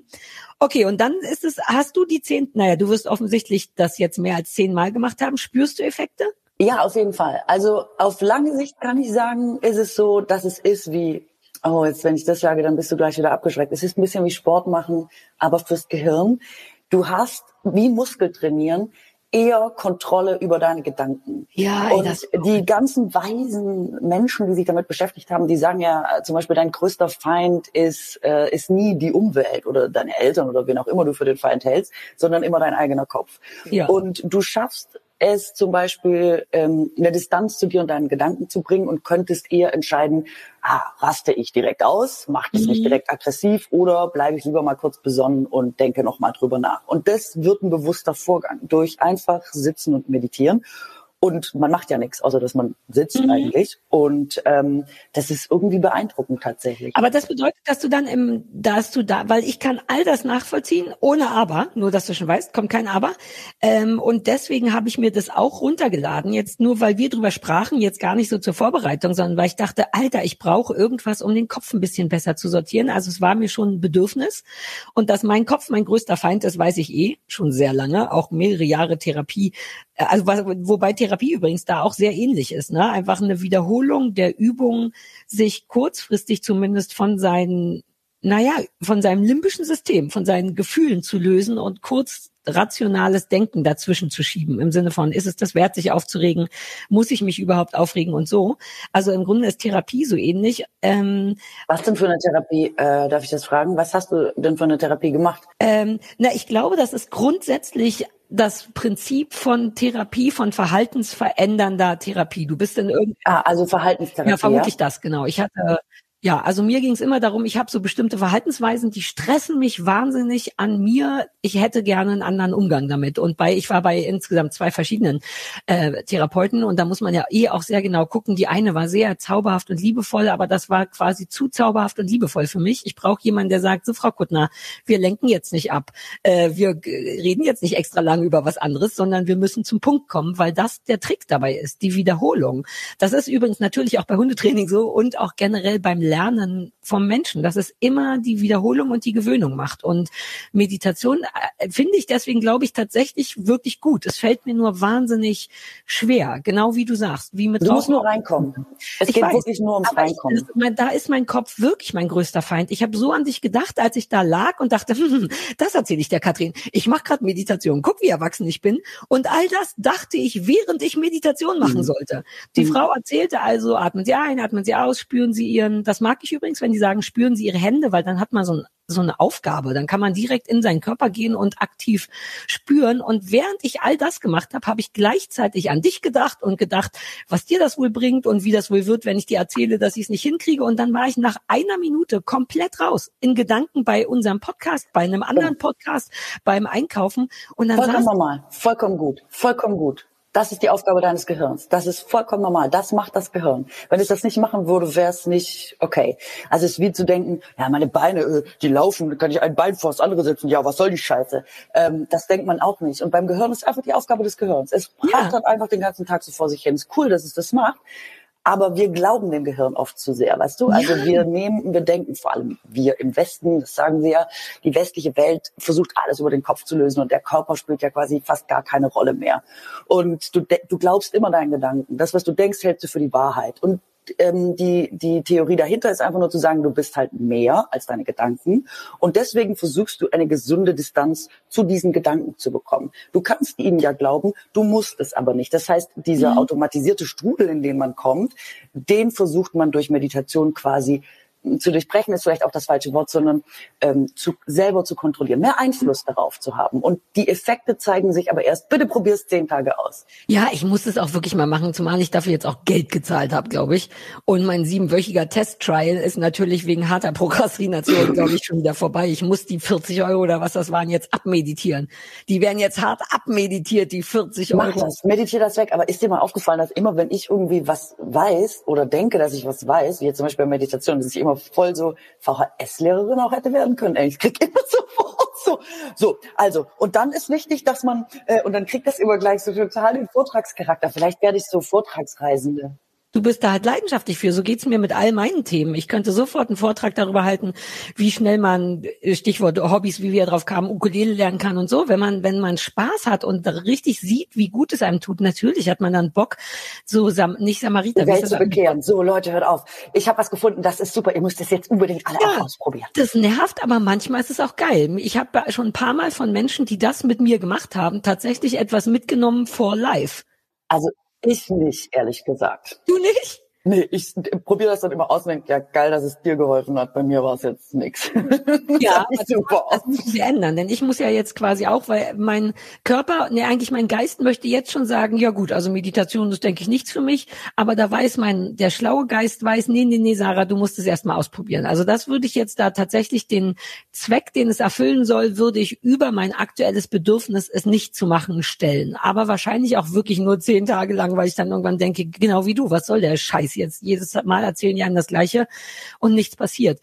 Okay, und dann ist es, hast du die zehn, naja, du wirst offensichtlich das jetzt mehr als zehnmal gemacht haben. Spürst du Effekte? Ja, auf jeden Fall. Also auf lange Sicht kann ich sagen, ist es so, dass es ist wie, oh, jetzt wenn ich das sage, dann bist du gleich wieder abgeschreckt. Es ist ein bisschen wie Sport machen, aber fürs Gehirn. Du hast wie Muskel trainieren eher Kontrolle über deine Gedanken. Ja, ey, und die ganzen weisen Menschen, die sich damit beschäftigt haben, die sagen ja zum Beispiel, dein größter Feind ist, äh, ist nie die Umwelt oder deine Eltern oder wen auch immer du für den Feind hältst, sondern immer dein eigener Kopf. Ja. Und du schaffst es zum Beispiel ähm, eine Distanz zu dir und deinen Gedanken zu bringen und könntest eher entscheiden, ah, raste ich direkt aus, macht es mhm. mich direkt aggressiv oder bleibe ich lieber mal kurz besonnen und denke nochmal drüber nach. Und das wird ein bewusster Vorgang durch einfach sitzen und meditieren. Und man macht ja nichts, außer dass man sitzt mhm. eigentlich. Und ähm, das ist irgendwie beeindruckend tatsächlich. Aber das bedeutet, dass du dann im, dass du da, weil ich kann all das nachvollziehen, ohne Aber, nur dass du schon weißt, kommt kein Aber. Ähm, und deswegen habe ich mir das auch runtergeladen, jetzt nur weil wir drüber sprachen, jetzt gar nicht so zur Vorbereitung, sondern weil ich dachte, Alter, ich brauche irgendwas, um den Kopf ein bisschen besser zu sortieren. Also es war mir schon ein Bedürfnis. Und dass mein Kopf mein größter Feind ist, weiß ich eh, schon sehr lange, auch mehrere Jahre Therapie äh, also wobei Therapie übrigens da auch sehr ähnlich ist, ne? Einfach eine Wiederholung der Übung, sich kurzfristig zumindest von seinen, naja, von seinem limbischen System, von seinen Gefühlen zu lösen und kurz rationales Denken dazwischen zu schieben, im Sinne von, ist es das wert, sich aufzuregen? Muss ich mich überhaupt aufregen und so? Also im Grunde ist Therapie so ähnlich. Ähm, Was denn für eine Therapie, äh, darf ich das fragen? Was hast du denn für eine Therapie gemacht? Ähm, na, ich glaube, das ist grundsätzlich das Prinzip von Therapie, von verhaltensverändernder Therapie. Du bist in irgendeinem... Ah, also Verhaltenstherapie. Ja, vermutlich ja? das, genau. Ich hatte Ja, also mir ging es immer darum, ich habe so bestimmte Verhaltensweisen, die stressen mich wahnsinnig an mir. Ich hätte gerne einen anderen Umgang damit. Und bei, ich war bei insgesamt zwei verschiedenen äh, Therapeuten und da muss man ja eh auch sehr genau gucken. Die eine war sehr zauberhaft und liebevoll, aber das war quasi zu zauberhaft und liebevoll für mich. Ich brauche jemanden, der sagt, so Frau Kuttner, wir lenken jetzt nicht ab. Äh, wir reden jetzt nicht extra lange über was anderes, sondern wir müssen zum Punkt kommen, weil das der Trick dabei ist, die Wiederholung. Das ist übrigens natürlich auch bei Hundetraining so und auch generell beim Lernen vom Menschen, dass es immer die Wiederholung und die Gewöhnung macht. Und Meditation äh, finde ich deswegen, glaube ich, tatsächlich wirklich gut. Es fällt mir nur wahnsinnig schwer, genau wie du sagst. Wie mit du musst nur reinkommen. Es ich geht weiß, wirklich nur ums Reinkommen. Ich, das, da ist mein Kopf wirklich mein größter Feind. Ich habe so an dich gedacht, als ich da lag und dachte, hm, das erzähle ich der Katrin. Ich mache gerade Meditation. Guck, wie erwachsen ich bin. Und all das dachte ich, während ich Meditation machen mhm. sollte. Die mhm. Frau erzählte also, atmen Sie ein, atmen Sie aus, spüren Sie Ihren, das mag ich übrigens, wenn die sagen, spüren Sie Ihre Hände, weil dann hat man so ein so eine Aufgabe. Dann kann man direkt in seinen Körper gehen und aktiv spüren. Und während ich all das gemacht habe, habe ich gleichzeitig an dich gedacht und gedacht, was dir das wohl bringt und wie das wohl wird, wenn ich dir erzähle, dass ich es nicht hinkriege. Und dann war ich nach einer Minute komplett raus in Gedanken bei unserem Podcast, bei einem anderen Podcast, beim Einkaufen. Und dann vollkommen normal, vollkommen gut, vollkommen gut. Das ist die Aufgabe deines Gehirns. Das ist vollkommen normal. Das macht das Gehirn. Wenn es das nicht machen würde, wäre es nicht okay. Also es ist wie zu denken, ja, meine Beine, äh, die laufen, kann ich ein Bein vor das andere setzen. Ja, was soll die Scheiße? Ähm, das denkt man auch nicht. Und beim Gehirn ist einfach die Aufgabe des Gehirns. Es ja. dann einfach den ganzen Tag so vor sich hin. Ist cool, dass es das macht. Aber wir glauben dem Gehirn oft zu sehr, weißt du? Also ja. wir nehmen, wir denken, vor allem wir im Westen, das sagen wir ja, die westliche Welt versucht alles über den Kopf zu lösen und der Körper spielt ja quasi fast gar keine Rolle mehr. Und du, du glaubst immer deinen Gedanken. Das, was du denkst, hältst du für die Wahrheit. Und ähm, die, die Theorie dahinter ist einfach nur zu sagen, du bist halt mehr als deine Gedanken. Und deswegen versuchst du eine gesunde Distanz zu diesen Gedanken zu bekommen. Du kannst ihnen ja glauben, du musst es aber nicht. Das heißt, dieser mhm. automatisierte Strudel, in den man kommt, den versucht man durch Meditation quasi zu durchbrechen ist vielleicht auch das falsche Wort, sondern ähm, zu, selber zu kontrollieren, mehr Einfluss darauf zu haben. Und die Effekte zeigen sich aber erst, bitte probier's zehn Tage aus. Ja, ich muss es auch wirklich mal machen, zumal ich dafür jetzt auch Geld gezahlt habe, glaube ich. Und mein siebenwöchiger Testtrial ist natürlich wegen harter Prokrastination, glaube ich, schon wieder vorbei. Ich muss die 40 Euro oder was das waren jetzt abmeditieren. Die werden jetzt hart abmeditiert, die 40 Euro. Mach das, meditier das weg. Aber ist dir mal aufgefallen, dass immer, wenn ich irgendwie was weiß oder denke, dass ich was weiß, wie jetzt zum Beispiel bei Meditation, dass ich immer voll so VHS-Lehrerin auch hätte werden können. Ich krieg immer sofort so. So, also, und dann ist wichtig, dass man, äh, und dann kriegt das immer gleich so total den Vortragscharakter. Vielleicht werde ich so Vortragsreisende du bist da halt leidenschaftlich für. So geht's mir mit all meinen Themen. Ich könnte sofort einen Vortrag darüber halten, wie schnell man, äh, Stichwort Hobbys, wie wir drauf kamen, Ukulele lernen kann und so. Wenn man, wenn man Spaß hat und richtig sieht, wie gut es einem tut, natürlich hat man dann Bock, so Sam nicht Samariter. Die Welt zu bekehren. So, Leute, hört auf. Ich habe was gefunden, das ist super. Ihr müsst es jetzt unbedingt alle ja, ausprobieren. Das nervt, aber manchmal ist es auch geil. Ich habe schon ein paar Mal von Menschen, die das mit mir gemacht haben, tatsächlich etwas mitgenommen vor live. Also ich nicht, ehrlich gesagt. Du nicht? Nee, ich probiere das dann immer aus und denke, ja geil, dass es dir geholfen hat. Bei mir war es jetzt nix. Ja, das, super. das müssen wir ändern, denn ich muss ja jetzt quasi auch, weil mein Körper, nee, eigentlich mein Geist möchte jetzt schon sagen, ja gut, also Meditation ist, denke ich, nichts für mich, aber da weiß mein, der schlaue Geist weiß, nee, nee, nee, Sarah, du musst es erstmal ausprobieren. Also das würde ich jetzt da tatsächlich den Zweck, den es erfüllen soll, würde ich über mein aktuelles Bedürfnis, es nicht zu machen, stellen. Aber wahrscheinlich auch wirklich nur zehn Tage lang, weil ich dann irgendwann denke, genau wie du, was soll der Scheiß ist jetzt jedes Mal erzählen die einem das Gleiche und nichts passiert.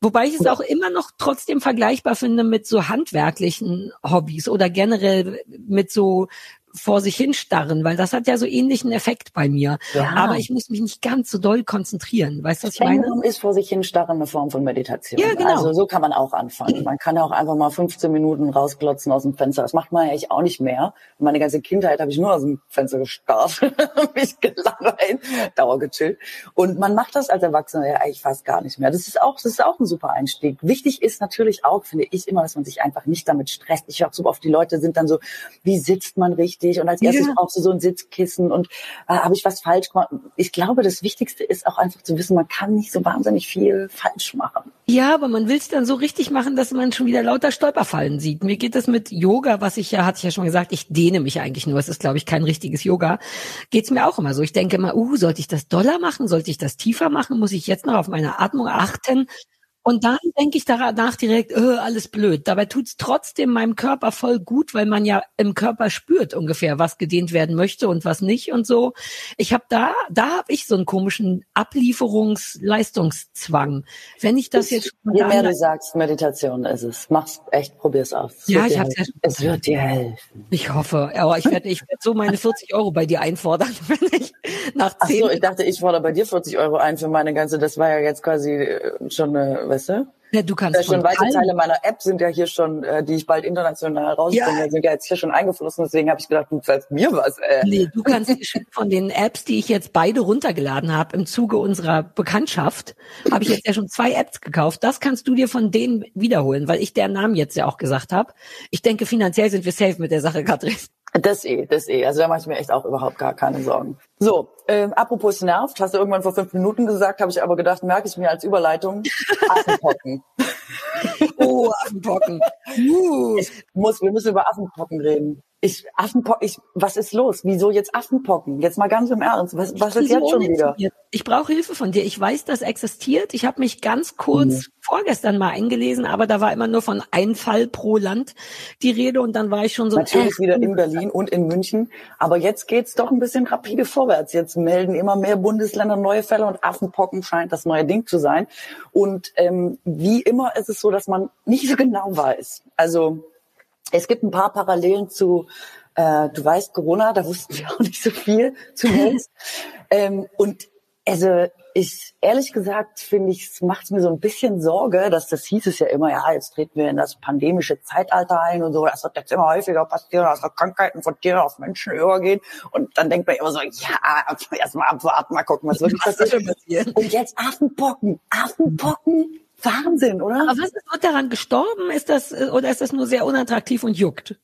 Wobei ich es auch immer noch trotzdem vergleichbar finde mit so handwerklichen Hobbys oder generell mit so vor sich hinstarren, weil das hat ja so ähnlichen Effekt bei mir. Ja. Aber ich muss mich nicht ganz so doll konzentrieren. Weißt du, was ich meine? ist vor sich hinstarren eine Form von Meditation. Ja, genau. Also so kann man auch anfangen. Man kann auch einfach mal 15 Minuten rausklotzen aus dem Fenster. Das macht man ja eigentlich auch nicht mehr. Meine ganze Kindheit habe ich nur aus dem Fenster gestarrt, mich gelangweilt, dauer gechillt. Und man macht das als Erwachsener ja eigentlich fast gar nicht mehr. Das ist auch, das ist auch ein super Einstieg. Wichtig ist natürlich auch, finde ich immer, dass man sich einfach nicht damit stresst. Ich höre so oft, die Leute sind dann so, wie sitzt man richtig? Richtig und als erstes ja. brauchst du so ein Sitzkissen und äh, habe ich was falsch gemacht. Ich glaube, das Wichtigste ist auch einfach zu wissen, man kann nicht so wahnsinnig viel falsch machen. Ja, aber man will es dann so richtig machen, dass man schon wieder lauter Stolperfallen sieht. Mir geht es mit Yoga, was ich ja, hatte ich ja schon gesagt, ich dehne mich eigentlich nur. Es ist, glaube ich, kein richtiges Yoga. Geht's mir auch immer so. Ich denke immer, uh, sollte ich das doller machen? Sollte ich das tiefer machen? Muss ich jetzt noch auf meine Atmung achten? Und dann denke ich danach direkt, äh, alles blöd. Dabei tut's trotzdem meinem Körper voll gut, weil man ja im Körper spürt ungefähr, was gedehnt werden möchte und was nicht und so. Ich habe da, da habe ich so einen komischen Ablieferungsleistungszwang. Wenn ich das jetzt je mehr du sagst, Meditation ist es. Mach's echt, probier's aus. Es ja, ich hab's ja Es wird dir helfen. Ich hoffe. Aber ich werde, ich werde so meine 40 Euro bei dir einfordern, wenn ich nach zehn. Ach so, ich dachte, ich fordere bei dir 40 Euro ein für meine ganze. Das war ja jetzt quasi äh, schon eine weißt du? Ja, du kannst ja, schon weite Teile meiner App sind ja hier schon, äh, die ich bald international rausbringe, ja. sind ja jetzt hier schon eingeflossen. Deswegen habe ich gedacht, du zeigst mir was. Äh. Nee, du kannst von den Apps, die ich jetzt beide runtergeladen habe im Zuge unserer Bekanntschaft, habe ich jetzt ja schon zwei Apps gekauft. Das kannst du dir von denen wiederholen, weil ich deren Namen jetzt ja auch gesagt habe. Ich denke, finanziell sind wir safe mit der Sache, Katrin. Das eh, das eh. Also da mache ich mir echt auch überhaupt gar keine Sorgen. So, ähm, apropos nervt, hast du irgendwann vor fünf Minuten gesagt, habe ich aber gedacht, merke ich mir als Überleitung, Affenpocken. oh, Affenpocken. Uh. Ich muss, wir müssen über Affenpocken reden. Ich, Affenpocken, ich, was ist los? Wieso jetzt Affenpocken? Jetzt mal ganz im Ernst. Was, was ist jetzt schon wieder? Ich brauche Hilfe von dir. Ich weiß, das existiert. Ich habe mich ganz kurz mhm. vorgestern mal eingelesen, aber da war immer nur von ein Fall pro Land die Rede und dann war ich schon so. Natürlich wieder in Berlin und in München. Aber jetzt geht's doch ein bisschen rapide vorwärts. Jetzt melden immer mehr Bundesländer neue Fälle und Affenpocken scheint das neue Ding zu sein. Und ähm, wie immer ist es so, dass man nicht so genau weiß. Also es gibt ein paar Parallelen zu, äh, du weißt, Corona, da wussten wir auch nicht so viel zunächst. ähm, und also ich ehrlich gesagt finde ich, es macht mir so ein bisschen Sorge, dass das hieß es ja immer, ja, jetzt treten wir in das pandemische Zeitalter ein und so, das wird jetzt immer häufiger passieren, dass Krankheiten von Tieren auf Menschen übergehen. Und dann denkt man immer so, ja, erstmal abwarten, mal gucken, was wirklich passiert. Und jetzt Affenpocken, Affenpocken, Wahnsinn, oder? Aber was ist daran gestorben? Ist das oder ist das nur sehr unattraktiv und juckt?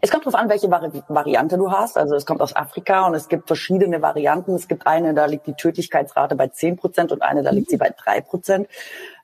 Es kommt darauf an, welche Vari Variante du hast. Also es kommt aus Afrika und es gibt verschiedene Varianten. Es gibt eine, da liegt die Tödlichkeitsrate bei 10 Prozent und eine, da liegt sie bei drei Prozent.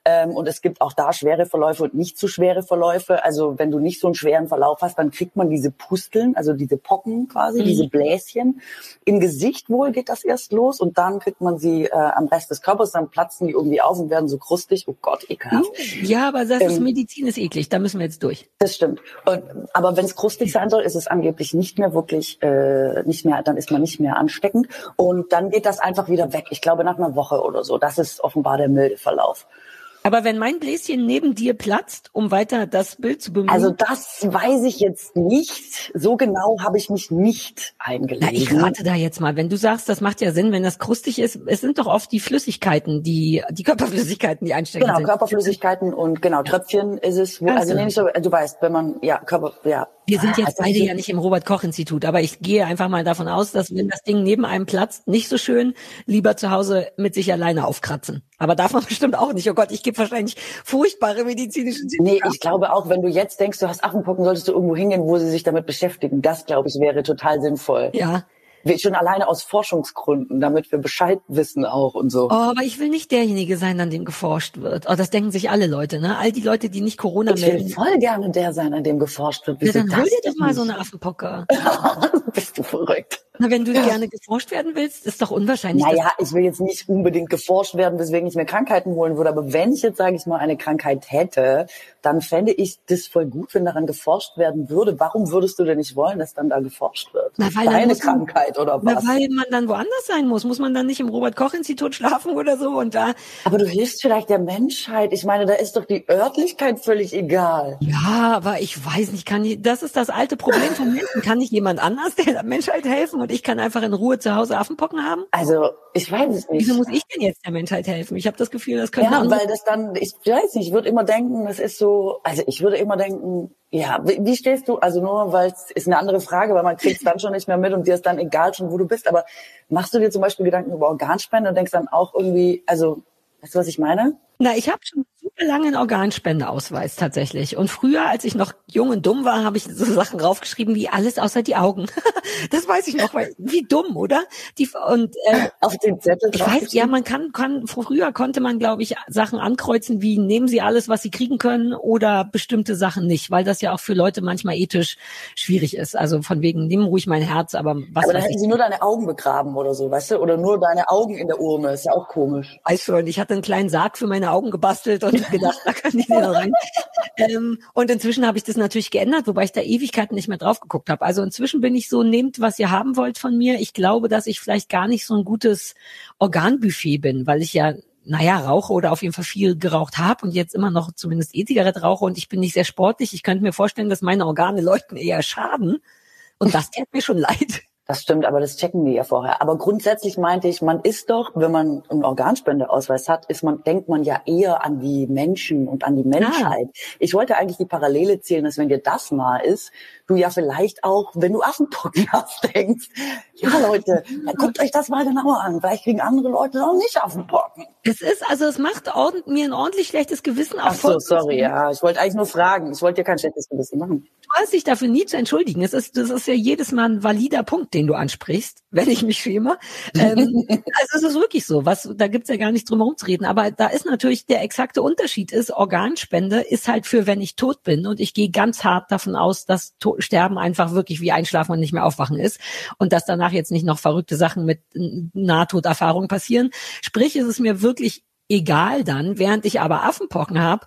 Ähm, und es gibt auch da schwere Verläufe und nicht zu so schwere Verläufe. Also wenn du nicht so einen schweren Verlauf hast, dann kriegt man diese Pusteln, also diese Pocken quasi, mhm. diese Bläschen. Im Gesicht wohl geht das erst los und dann kriegt man sie äh, am Rest des Körpers, dann platzen die irgendwie auf und werden so krustig. Oh Gott, ekelhaft. Ja, aber das ist ähm, Medizin ist eklig, da müssen wir jetzt durch. Das stimmt. Und, aber wenn es krustig sein soll, ist es angeblich nicht mehr wirklich, äh, nicht mehr, dann ist man nicht mehr ansteckend. Und dann geht das einfach wieder weg. Ich glaube nach einer Woche oder so. Das ist offenbar der milde Verlauf. Aber wenn mein Bläschen neben dir platzt, um weiter das Bild zu bemühen. Also das weiß ich jetzt nicht. So genau habe ich mich nicht eingelesen. Na, ich rate da jetzt mal. Wenn du sagst, das macht ja Sinn, wenn das krustig ist, es sind doch oft die Flüssigkeiten, die, die Körperflüssigkeiten, die einstecken Genau, sind. Körperflüssigkeiten und genau, Tröpfchen ist es. Wo, also, also nee, nicht so, du weißt, wenn man, ja, Körper, ja, wir sind jetzt beide ja nicht im Robert-Koch-Institut, aber ich gehe einfach mal davon aus, dass wenn das Ding neben einem platzt, nicht so schön, lieber zu Hause mit sich alleine aufkratzen. Aber darf man bestimmt auch nicht. Oh Gott, ich gebe wahrscheinlich furchtbare medizinische Tipps. Nee, ich glaube auch, wenn du jetzt denkst, du hast Affenpocken, solltest du irgendwo hingehen, wo sie sich damit beschäftigen. Das, glaube ich, wäre total sinnvoll. Ja, schon alleine aus Forschungsgründen, damit wir Bescheid wissen auch und so. Oh, aber ich will nicht derjenige sein, an dem geforscht wird. Oh, das denken sich alle Leute, ne? All die Leute, die nicht Corona ich melden. Ich will voll gerne der sein, an dem geforscht wird. Ja, dann hol dir doch mal so eine Affenpocke. Bist du verrückt. Na, wenn du gerne geforscht werden willst, ist doch unwahrscheinlich. Naja, ich will jetzt nicht unbedingt geforscht werden, weswegen ich mir Krankheiten holen würde. Aber wenn ich jetzt, sage ich mal, eine Krankheit hätte, dann fände ich das voll gut, wenn daran geforscht werden würde. Warum würdest du denn nicht wollen, dass dann da geforscht wird? Na, weil Deine Krankheit oder was? Na, weil man dann woanders sein muss. Muss man dann nicht im Robert-Koch-Institut schlafen oder so und da. Aber du hilfst vielleicht der Menschheit. Ich meine, da ist doch die Örtlichkeit völlig egal. Ja, aber ich weiß nicht, kann ich, das ist das alte Problem von Menschen. Kann nicht jemand anders der Menschheit helfen und ich kann einfach in Ruhe zu Hause Affenpocken haben? Also, ich weiß es nicht. Wieso muss ich denn jetzt der Menschheit helfen? Ich habe das Gefühl, das könnte Ja, weil das dann, ich weiß nicht, ich würde immer denken, das ist so, also ich würde immer denken, ja, wie, wie stehst du, also nur, weil es ist eine andere Frage, weil man kriegt es dann schon nicht mehr mit und dir ist dann egal schon, wo du bist, aber machst du dir zum Beispiel Gedanken über Organspende und denkst dann auch irgendwie, also, weißt du, was ich meine? Na, ich habe schon super lange einen Organspendeausweis tatsächlich. Und früher, als ich noch jung und dumm war, habe ich so Sachen draufgeschrieben wie alles außer die Augen. das weiß ich noch, weil wie dumm, oder? Die und äh, auf den Zettel. Ich weiß, ja, man kann, kann früher konnte man, glaube ich, Sachen ankreuzen wie nehmen Sie alles, was Sie kriegen können, oder bestimmte Sachen nicht, weil das ja auch für Leute manchmal ethisch schwierig ist. Also von wegen nehmen ruhig mein Herz, aber was. Aber dann hätten Sie nur deine Augen begraben oder so, weißt du, oder nur deine Augen in der Urne. Ist ja auch komisch. Weiß schon. Ich hatte einen kleinen Sarg für meine Augen gebastelt und gedacht, da kann ich wieder rein. ähm, und inzwischen habe ich das natürlich geändert, wobei ich da Ewigkeiten nicht mehr drauf geguckt habe. Also inzwischen bin ich so, nehmt, was ihr haben wollt von mir. Ich glaube, dass ich vielleicht gar nicht so ein gutes Organbuffet bin, weil ich ja naja, rauche oder auf jeden Fall viel geraucht habe und jetzt immer noch zumindest E-Zigarette rauche und ich bin nicht sehr sportlich. Ich könnte mir vorstellen, dass meine Organe Leuten eher schaden. Und das tut mir schon leid. Das stimmt, aber das checken die ja vorher. Aber grundsätzlich meinte ich, man ist doch, wenn man einen Organspendeausweis hat, ist man, denkt man ja eher an die Menschen und an die Menschheit. Ah. Ich wollte eigentlich die Parallele zählen, dass wenn dir das nah ist, du ja vielleicht auch, wenn du Affenpocken hast, denkst, ja Leute, dann guckt euch das mal genauer an. Vielleicht kriegen andere Leute noch nicht Affenpocken. Es ist, also es macht ordentlich, mir ein ordentlich schlechtes Gewissen auf. Ach so, sorry, ja. Ich wollte eigentlich nur fragen. Ich wollte dir kein schlechtes Gewissen machen. Hast dich dafür nie zu entschuldigen. Es ist, das ist ja jedes Mal ein valider Punkt, den du ansprichst, wenn ich mich schäme. ähm, also es ist wirklich so. Was, da gibt's ja gar nicht drum herum zu reden. Aber da ist natürlich der exakte Unterschied ist, Organspende ist halt für, wenn ich tot bin. Und ich gehe ganz hart davon aus, dass to Sterben einfach wirklich wie Einschlafen und nicht mehr aufwachen ist. Und dass danach jetzt nicht noch verrückte Sachen mit Nahtoderfahrung passieren. Sprich, ist es mir wirklich egal dann, während ich aber Affenpocken habe,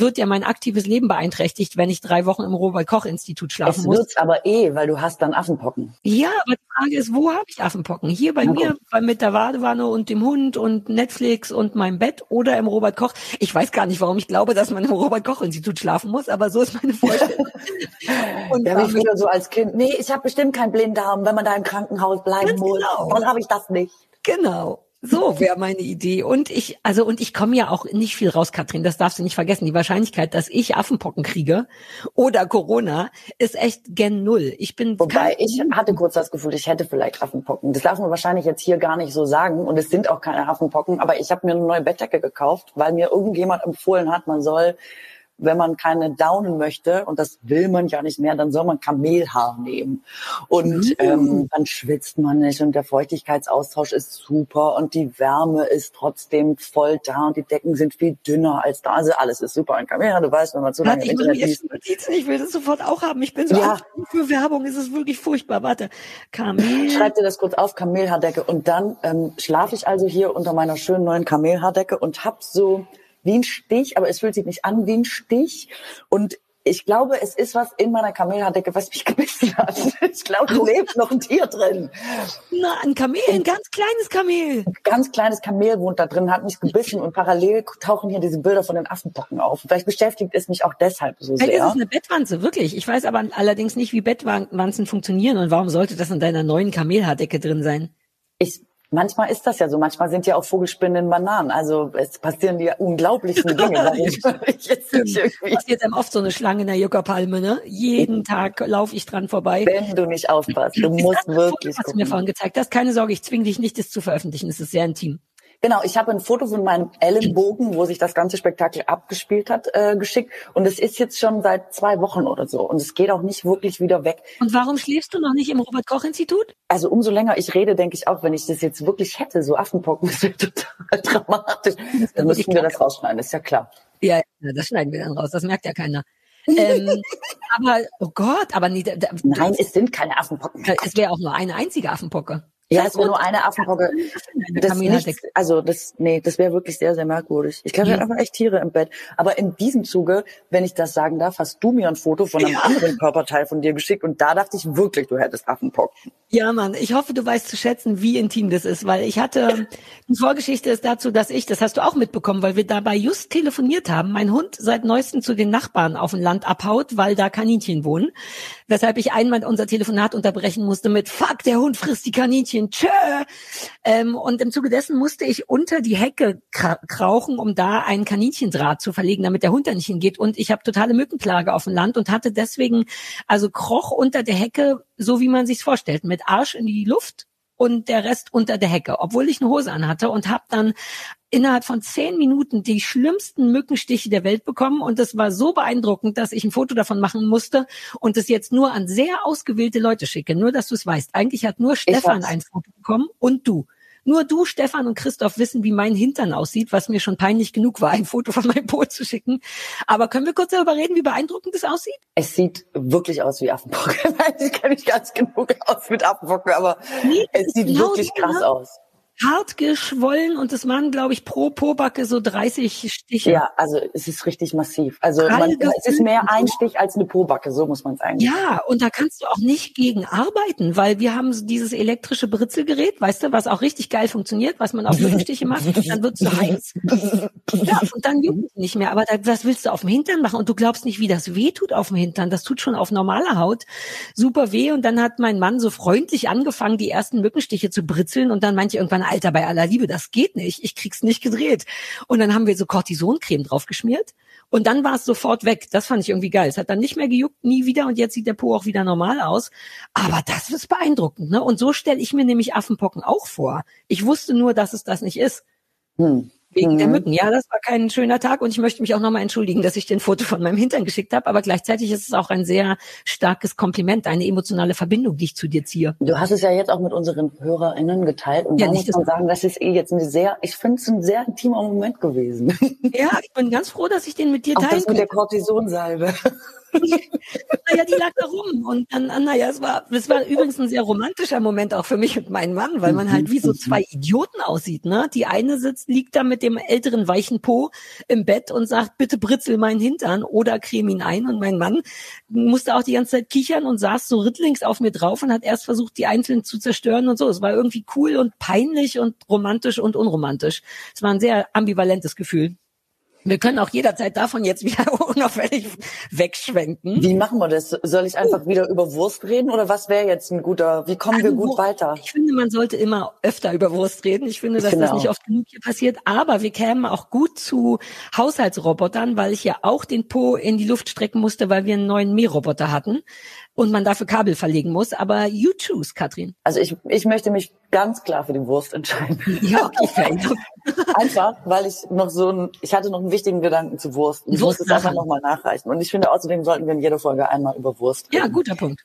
wird ja mein aktives Leben beeinträchtigt, wenn ich drei Wochen im Robert-Koch-Institut schlafen es muss. Es wird's aber eh, weil du hast dann Affenpocken. Ja, aber die Frage ist, wo habe ich Affenpocken? Hier bei Na, mir, bei, mit der Badewanne und dem Hund und Netflix und meinem Bett oder im Robert-Koch. Ich weiß gar nicht, warum ich glaube, dass man im Robert-Koch-Institut schlafen muss, aber so ist meine Vorstellung. und ja, wie früher so als Kind, nee, ich habe bestimmt keinen Blinddarm, wenn man da im Krankenhaus bleiben muss. Genau. Dann habe ich das nicht. Genau. So wäre meine Idee. Und ich, also, und ich komme ja auch nicht viel raus, Katrin, das darfst du nicht vergessen. Die Wahrscheinlichkeit, dass ich Affenpocken kriege oder Corona, ist echt gen null. Ich bin. Wobei, ich hatte kurz das Gefühl, ich hätte vielleicht Affenpocken. Das darf man wahrscheinlich jetzt hier gar nicht so sagen. Und es sind auch keine Affenpocken. Aber ich habe mir eine neue Bettdecke gekauft, weil mir irgendjemand empfohlen hat, man soll wenn man keine downen möchte, und das will man ja nicht mehr, dann soll man Kamelhaar nehmen. Und mhm. ähm, dann schwitzt man nicht und der Feuchtigkeitsaustausch ist super und die Wärme ist trotzdem voll da und die Decken sind viel dünner als da. Also alles ist super. Ein Kamelhaar, du weißt, wenn man zu lange im Internet liest. Ich will das sofort auch haben. Ich bin so ja. für Werbung. Es ist wirklich furchtbar. Warte. Kamel. Schreib dir das kurz auf, Kamelhaardecke. Und dann ähm, schlafe ich also hier unter meiner schönen neuen Kamelhaardecke und hab so wie ein Stich, aber es fühlt sich nicht an wie ein Stich. Und ich glaube, es ist was in meiner Kamelhaardecke, was mich gebissen hat. Ich glaube, da lebt noch ein Tier drin. Na, ein Kamel, ein ganz kleines Kamel. Ein ganz kleines Kamel wohnt da drin, hat mich gebissen und parallel tauchen hier diese Bilder von den Affenpocken auf. Vielleicht beschäftigt es mich auch deshalb so sehr. Vielleicht ist es eine Bettwanze, wirklich. Ich weiß aber allerdings nicht, wie Bettwanzen funktionieren und warum sollte das in deiner neuen Kamelhaardecke drin sein? Ich Manchmal ist das ja so. Manchmal sind ja auch Vogelspinnen in Bananen. Also es passieren die unglaublichsten Dinge. Warum ich passiert einem oft so eine Schlange in der Juckerpalme, ne? Jeden Tag laufe ich dran vorbei. Wenn du nicht aufpasst, du musst wirklich Foto, was du mir vorhin gezeigt hast. Keine Sorge, ich zwinge dich nicht, das zu veröffentlichen. Es ist sehr intim. Genau, ich habe ein Foto von meinem Ellenbogen, wo sich das ganze Spektakel abgespielt hat, äh, geschickt. Und es ist jetzt schon seit zwei Wochen oder so. Und es geht auch nicht wirklich wieder weg. Und warum schläfst du noch nicht im Robert-Koch-Institut? Also umso länger ich rede, denke ich auch, wenn ich das jetzt wirklich hätte, so Affenpocken, das wäre total dramatisch. Dann müssten wir das rausschneiden, ist ja klar. Ja, das schneiden wir dann raus, das merkt ja keiner. ähm, aber, oh Gott, aber nie, da, Nein, es sind keine Affenpocken. Es wäre auch nur eine einzige Affenpocke. Ja, es wäre nur eine Affenpocke. Das nicht, also das, nee, das wäre wirklich sehr, sehr merkwürdig. Ich glaube, ja. einfach echt Tiere im Bett. Aber in diesem Zuge, wenn ich das sagen darf, hast du mir ein Foto von einem ja. anderen Körperteil von dir geschickt und da dachte ich wirklich, du hättest Affenpocken. Ja, Mann, ich hoffe, du weißt zu schätzen, wie intim das ist, weil ich hatte, die Vorgeschichte ist dazu, dass ich, das hast du auch mitbekommen, weil wir dabei just telefoniert haben, mein Hund seit neuestem zu den Nachbarn auf dem Land abhaut, weil da Kaninchen wohnen. Weshalb ich einmal unser Telefonat unterbrechen musste mit, fuck, der Hund frisst die Kaninchen, tschö. Ähm, und im Zuge dessen musste ich unter die Hecke krauchen, um da einen Kaninchendraht zu verlegen, damit der Hund da nicht hingeht. Und ich habe totale Mückenplage auf dem Land und hatte deswegen, also kroch unter der Hecke, so wie man sich's vorstellt, mit Arsch in die Luft und der Rest unter der Hecke, obwohl ich eine Hose anhatte und habe dann innerhalb von zehn Minuten die schlimmsten Mückenstiche der Welt bekommen und das war so beeindruckend, dass ich ein Foto davon machen musste und es jetzt nur an sehr ausgewählte Leute schicke. Nur, dass du es weißt. Eigentlich hat nur Stefan ein Foto bekommen und du. Nur du, Stefan und Christoph wissen, wie mein Hintern aussieht, was mir schon peinlich genug war, ein Foto von meinem Po zu schicken. Aber können wir kurz darüber reden, wie beeindruckend das aussieht? Es sieht wirklich aus wie Affenpocken. ich kenne mich ganz genug aus mit Affenpocken, aber nee, es sieht genau wirklich krass genau. aus hart geschwollen und es waren, glaube ich, pro Pobacke so 30 Stiche. Ja, also es ist richtig massiv. Also man, es ist mehr ein Stich als eine Pobacke, so muss man es eigentlich Ja, und da kannst du auch nicht gegen arbeiten, weil wir haben dieses elektrische Britzelgerät, weißt du, was auch richtig geil funktioniert, was man auf Mückenstiche macht, und dann wird es zu heiß. ja, und dann juckt es nicht mehr. Aber da, was willst du auf dem Hintern machen? Und du glaubst nicht, wie das weh tut auf dem Hintern. Das tut schon auf normaler Haut super weh. Und dann hat mein Mann so freundlich angefangen, die ersten Mückenstiche zu britzeln und dann meinte irgendwann, Alter, bei aller Liebe, das geht nicht. Ich krieg's nicht gedreht. Und dann haben wir so Cortisoncreme draufgeschmiert. Und dann war es sofort weg. Das fand ich irgendwie geil. Es hat dann nicht mehr gejuckt, nie wieder. Und jetzt sieht der Po auch wieder normal aus. Aber das ist beeindruckend. Ne? Und so stelle ich mir nämlich Affenpocken auch vor. Ich wusste nur, dass es das nicht ist. Hm. Wegen mhm. der Mücken. Ja, das war kein schöner Tag und ich möchte mich auch nochmal entschuldigen, dass ich den Foto von meinem Hintern geschickt habe, aber gleichzeitig ist es auch ein sehr starkes Kompliment, eine emotionale Verbindung, die ich zu dir ziehe. Du hast es ja jetzt auch mit unseren HörerInnen geteilt und ja, da muss man sagen, das ist eh jetzt eine sehr, ich finde es ein sehr intimer Moment gewesen. Ja, ich bin ganz froh, dass ich den mit dir teilen auch das mit der Cortisonsalbe naja, die lag da rum. Und dann, naja, es war, es war übrigens ein sehr romantischer Moment auch für mich und meinen Mann, weil man halt wie so zwei Idioten aussieht, ne? Die eine sitzt, liegt da mit dem älteren weichen Po im Bett und sagt, bitte britzel meinen Hintern oder creme ihn ein. Und mein Mann musste auch die ganze Zeit kichern und saß so rittlings auf mir drauf und hat erst versucht, die einzeln zu zerstören und so. Es war irgendwie cool und peinlich und romantisch und unromantisch. Es war ein sehr ambivalentes Gefühl. Wir können auch jederzeit davon jetzt wieder unauffällig wegschwenken. Wie machen wir das? Soll ich einfach oh. wieder über Wurst reden oder was wäre jetzt ein guter, wie kommen wir gut weiter? Ich finde, man sollte immer öfter über Wurst reden. Ich finde, dass finde das nicht oft genug hier passiert. Aber wir kämen auch gut zu Haushaltsrobotern, weil ich ja auch den Po in die Luft strecken musste, weil wir einen neuen Mähroboter hatten und man dafür Kabel verlegen muss. Aber you choose, Katrin. Also ich, ich möchte mich ganz klar für die Wurst entscheiden. Ja, okay. einfach, weil ich noch so ein, ich hatte noch einen wichtigen Gedanken zu Wurst. Ich Wurst muss es einfach nochmal nachreichen. Und ich finde, außerdem sollten wir in jeder Folge einmal über Wurst reden. Ja, guter Punkt.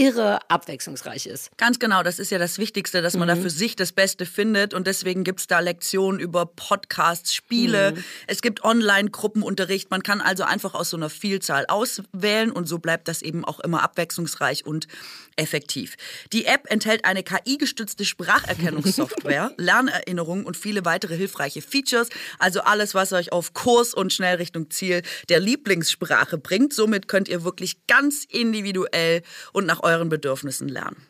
irre abwechslungsreich ist. Ganz genau, das ist ja das Wichtigste, dass man mhm. da für sich das Beste findet. Und deswegen gibt es da Lektionen über Podcasts, Spiele. Mhm. Es gibt Online-Gruppenunterricht. Man kann also einfach aus so einer Vielzahl auswählen und so bleibt das eben auch immer abwechslungsreich und effektiv. Die App enthält eine KI-gestützte Spracherkennungssoftware, Lernerinnerungen und viele weitere hilfreiche Features. Also alles, was euch auf Kurs und schnell Richtung Ziel der Lieblingssprache bringt. Somit könnt ihr wirklich ganz individuell und nach euren Bedürfnissen lernen.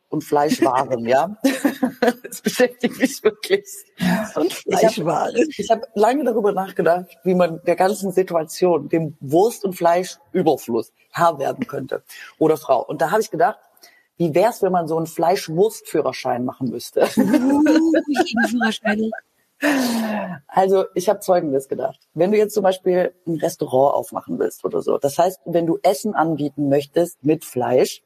und Fleischwaren, ja. das beschäftigt mich wirklich. Und Fleischwaren. Ich habe hab lange darüber nachgedacht, wie man der ganzen Situation, dem Wurst- und Fleischüberfluss Herr werden könnte oder Frau. Und da habe ich gedacht, wie wär's, wenn man so einen Fleischwurstführerschein machen müsste? Also ich habe Folgendes gedacht. Wenn du jetzt zum Beispiel ein Restaurant aufmachen willst oder so, das heißt, wenn du Essen anbieten möchtest mit Fleisch,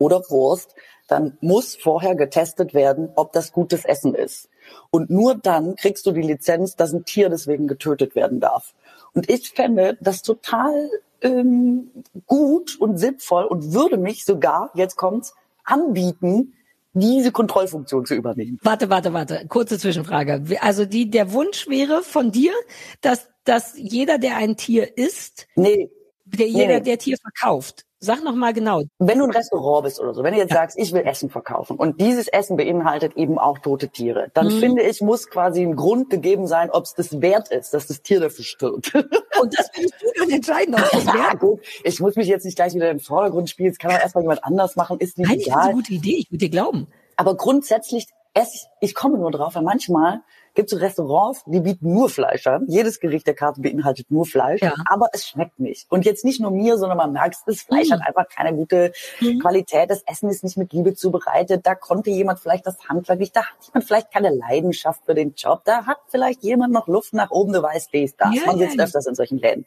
oder Wurst, dann muss vorher getestet werden, ob das gutes Essen ist. Und nur dann kriegst du die Lizenz, dass ein Tier deswegen getötet werden darf. Und ich fände das total ähm, gut und sinnvoll und würde mich sogar, jetzt kommt's, anbieten, diese Kontrollfunktion zu übernehmen. Warte, warte, warte. Kurze Zwischenfrage. Also die, der Wunsch wäre von dir, dass, dass jeder, der ein Tier isst, nee. der jeder, nee. der Tier verkauft, Sag noch mal genau. Wenn du ein Restaurant bist oder so, wenn du jetzt ja. sagst, ich will Essen verkaufen und dieses Essen beinhaltet eben auch tote Tiere, dann mhm. finde ich, muss quasi ein Grund gegeben sein, ob es das wert ist, dass das Tier dafür stirbt. Und das willst du dann entscheiden, ob das ja, gut. Ich muss mich jetzt nicht gleich wieder im Vordergrund spielen. Das kann auch erstmal jemand anders machen. Ist nicht Nein, egal. Das ist eine gute Idee. Ich würde dir glauben. Aber grundsätzlich esse ich, ich komme nur drauf, weil manchmal gibt es Restaurants, die bieten nur Fleisch an. Jedes Gericht der Karte beinhaltet nur Fleisch, ja. aber es schmeckt nicht. Und jetzt nicht nur mir, sondern man merkt, das Fleisch mhm. hat einfach keine gute mhm. Qualität. Das Essen ist nicht mit Liebe zubereitet. Da konnte jemand vielleicht das Handwerk nicht. Da hat jemand vielleicht keine Leidenschaft für den Job. Da hat vielleicht jemand noch Luft nach oben. Du weißt, dies, das. Ja, man sitzt ja. öfters in solchen Läden.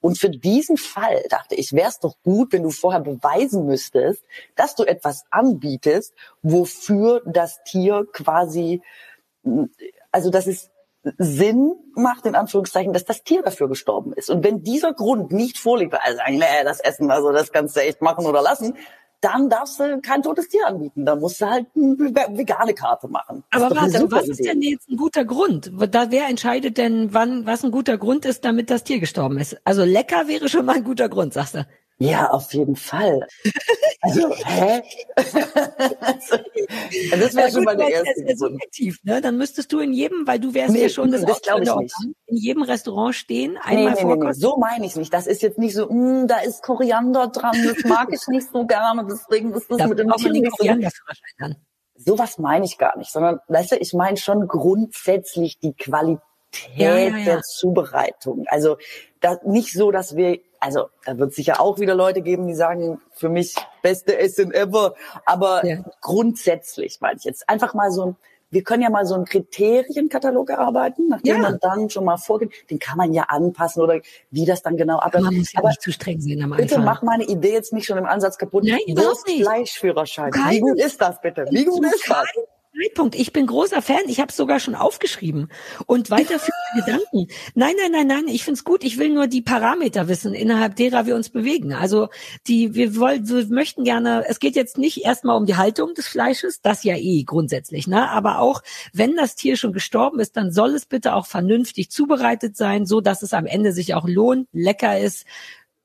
Und für diesen Fall dachte ich, wäre es doch gut, wenn du vorher beweisen müsstest, dass du etwas anbietest, wofür das Tier quasi also dass es Sinn macht, in Anführungszeichen, dass das Tier dafür gestorben ist. Und wenn dieser Grund nicht vorliegt, weil also sagen, nee, das Essen, also das kannst du echt machen oder lassen, dann darfst du kein totes Tier anbieten. Dann musst du halt eine vegane Karte machen. Aber warte, was ist denn jetzt ein guter Grund? Da wer entscheidet denn, wann was ein guter Grund ist, damit das Tier gestorben ist? Also lecker wäre schon mal ein guter Grund, sagst du. Ja, auf jeden Fall. Also, hä? also, das wäre ja, schon mal der erste. Das subjektiv, ne? Dann müsstest du in jedem, weil du wärst nee, ja schon das, das glaube ich nicht. in jedem Restaurant stehen, einmal nee, nee, nee, nee. So meine ich nicht. Das ist jetzt nicht so, mh, hm, da ist Koriander dran, das mag ich nicht so gerne, deswegen ist das da mit dem nicht so. Sowas meine ich gar nicht, sondern, weißt du, ich meine schon grundsätzlich die Qualität ja, ja, der Zubereitung. Also da, nicht so, dass wir also da wird sicher auch wieder Leute geben, die sagen, für mich beste Essen ever. Aber ja. grundsätzlich meine ich jetzt einfach mal so wir können ja mal so einen Kriterienkatalog erarbeiten, nachdem ja. man dann schon mal vorgeht. Den kann man ja anpassen oder wie das dann genau abläuft. Man muss ja Aber nicht zu streng sein am Anfang. Bitte mach meine Idee jetzt nicht schon im Ansatz kaputt. Nein, überhaupt nicht. Fleischführerschein. Wie gut ist das bitte? Wie gut ist das? Zeitpunkt. Ich bin großer Fan. Ich habe es sogar schon aufgeschrieben. Und weiterführende Gedanken. Nein, nein, nein, nein. Ich find's gut. Ich will nur die Parameter wissen, innerhalb derer wir uns bewegen. Also die, wir wollen, wir möchten gerne. Es geht jetzt nicht erstmal um die Haltung des Fleisches, das ja eh grundsätzlich, ne. Aber auch wenn das Tier schon gestorben ist, dann soll es bitte auch vernünftig zubereitet sein, so dass es am Ende sich auch lohnt, lecker ist,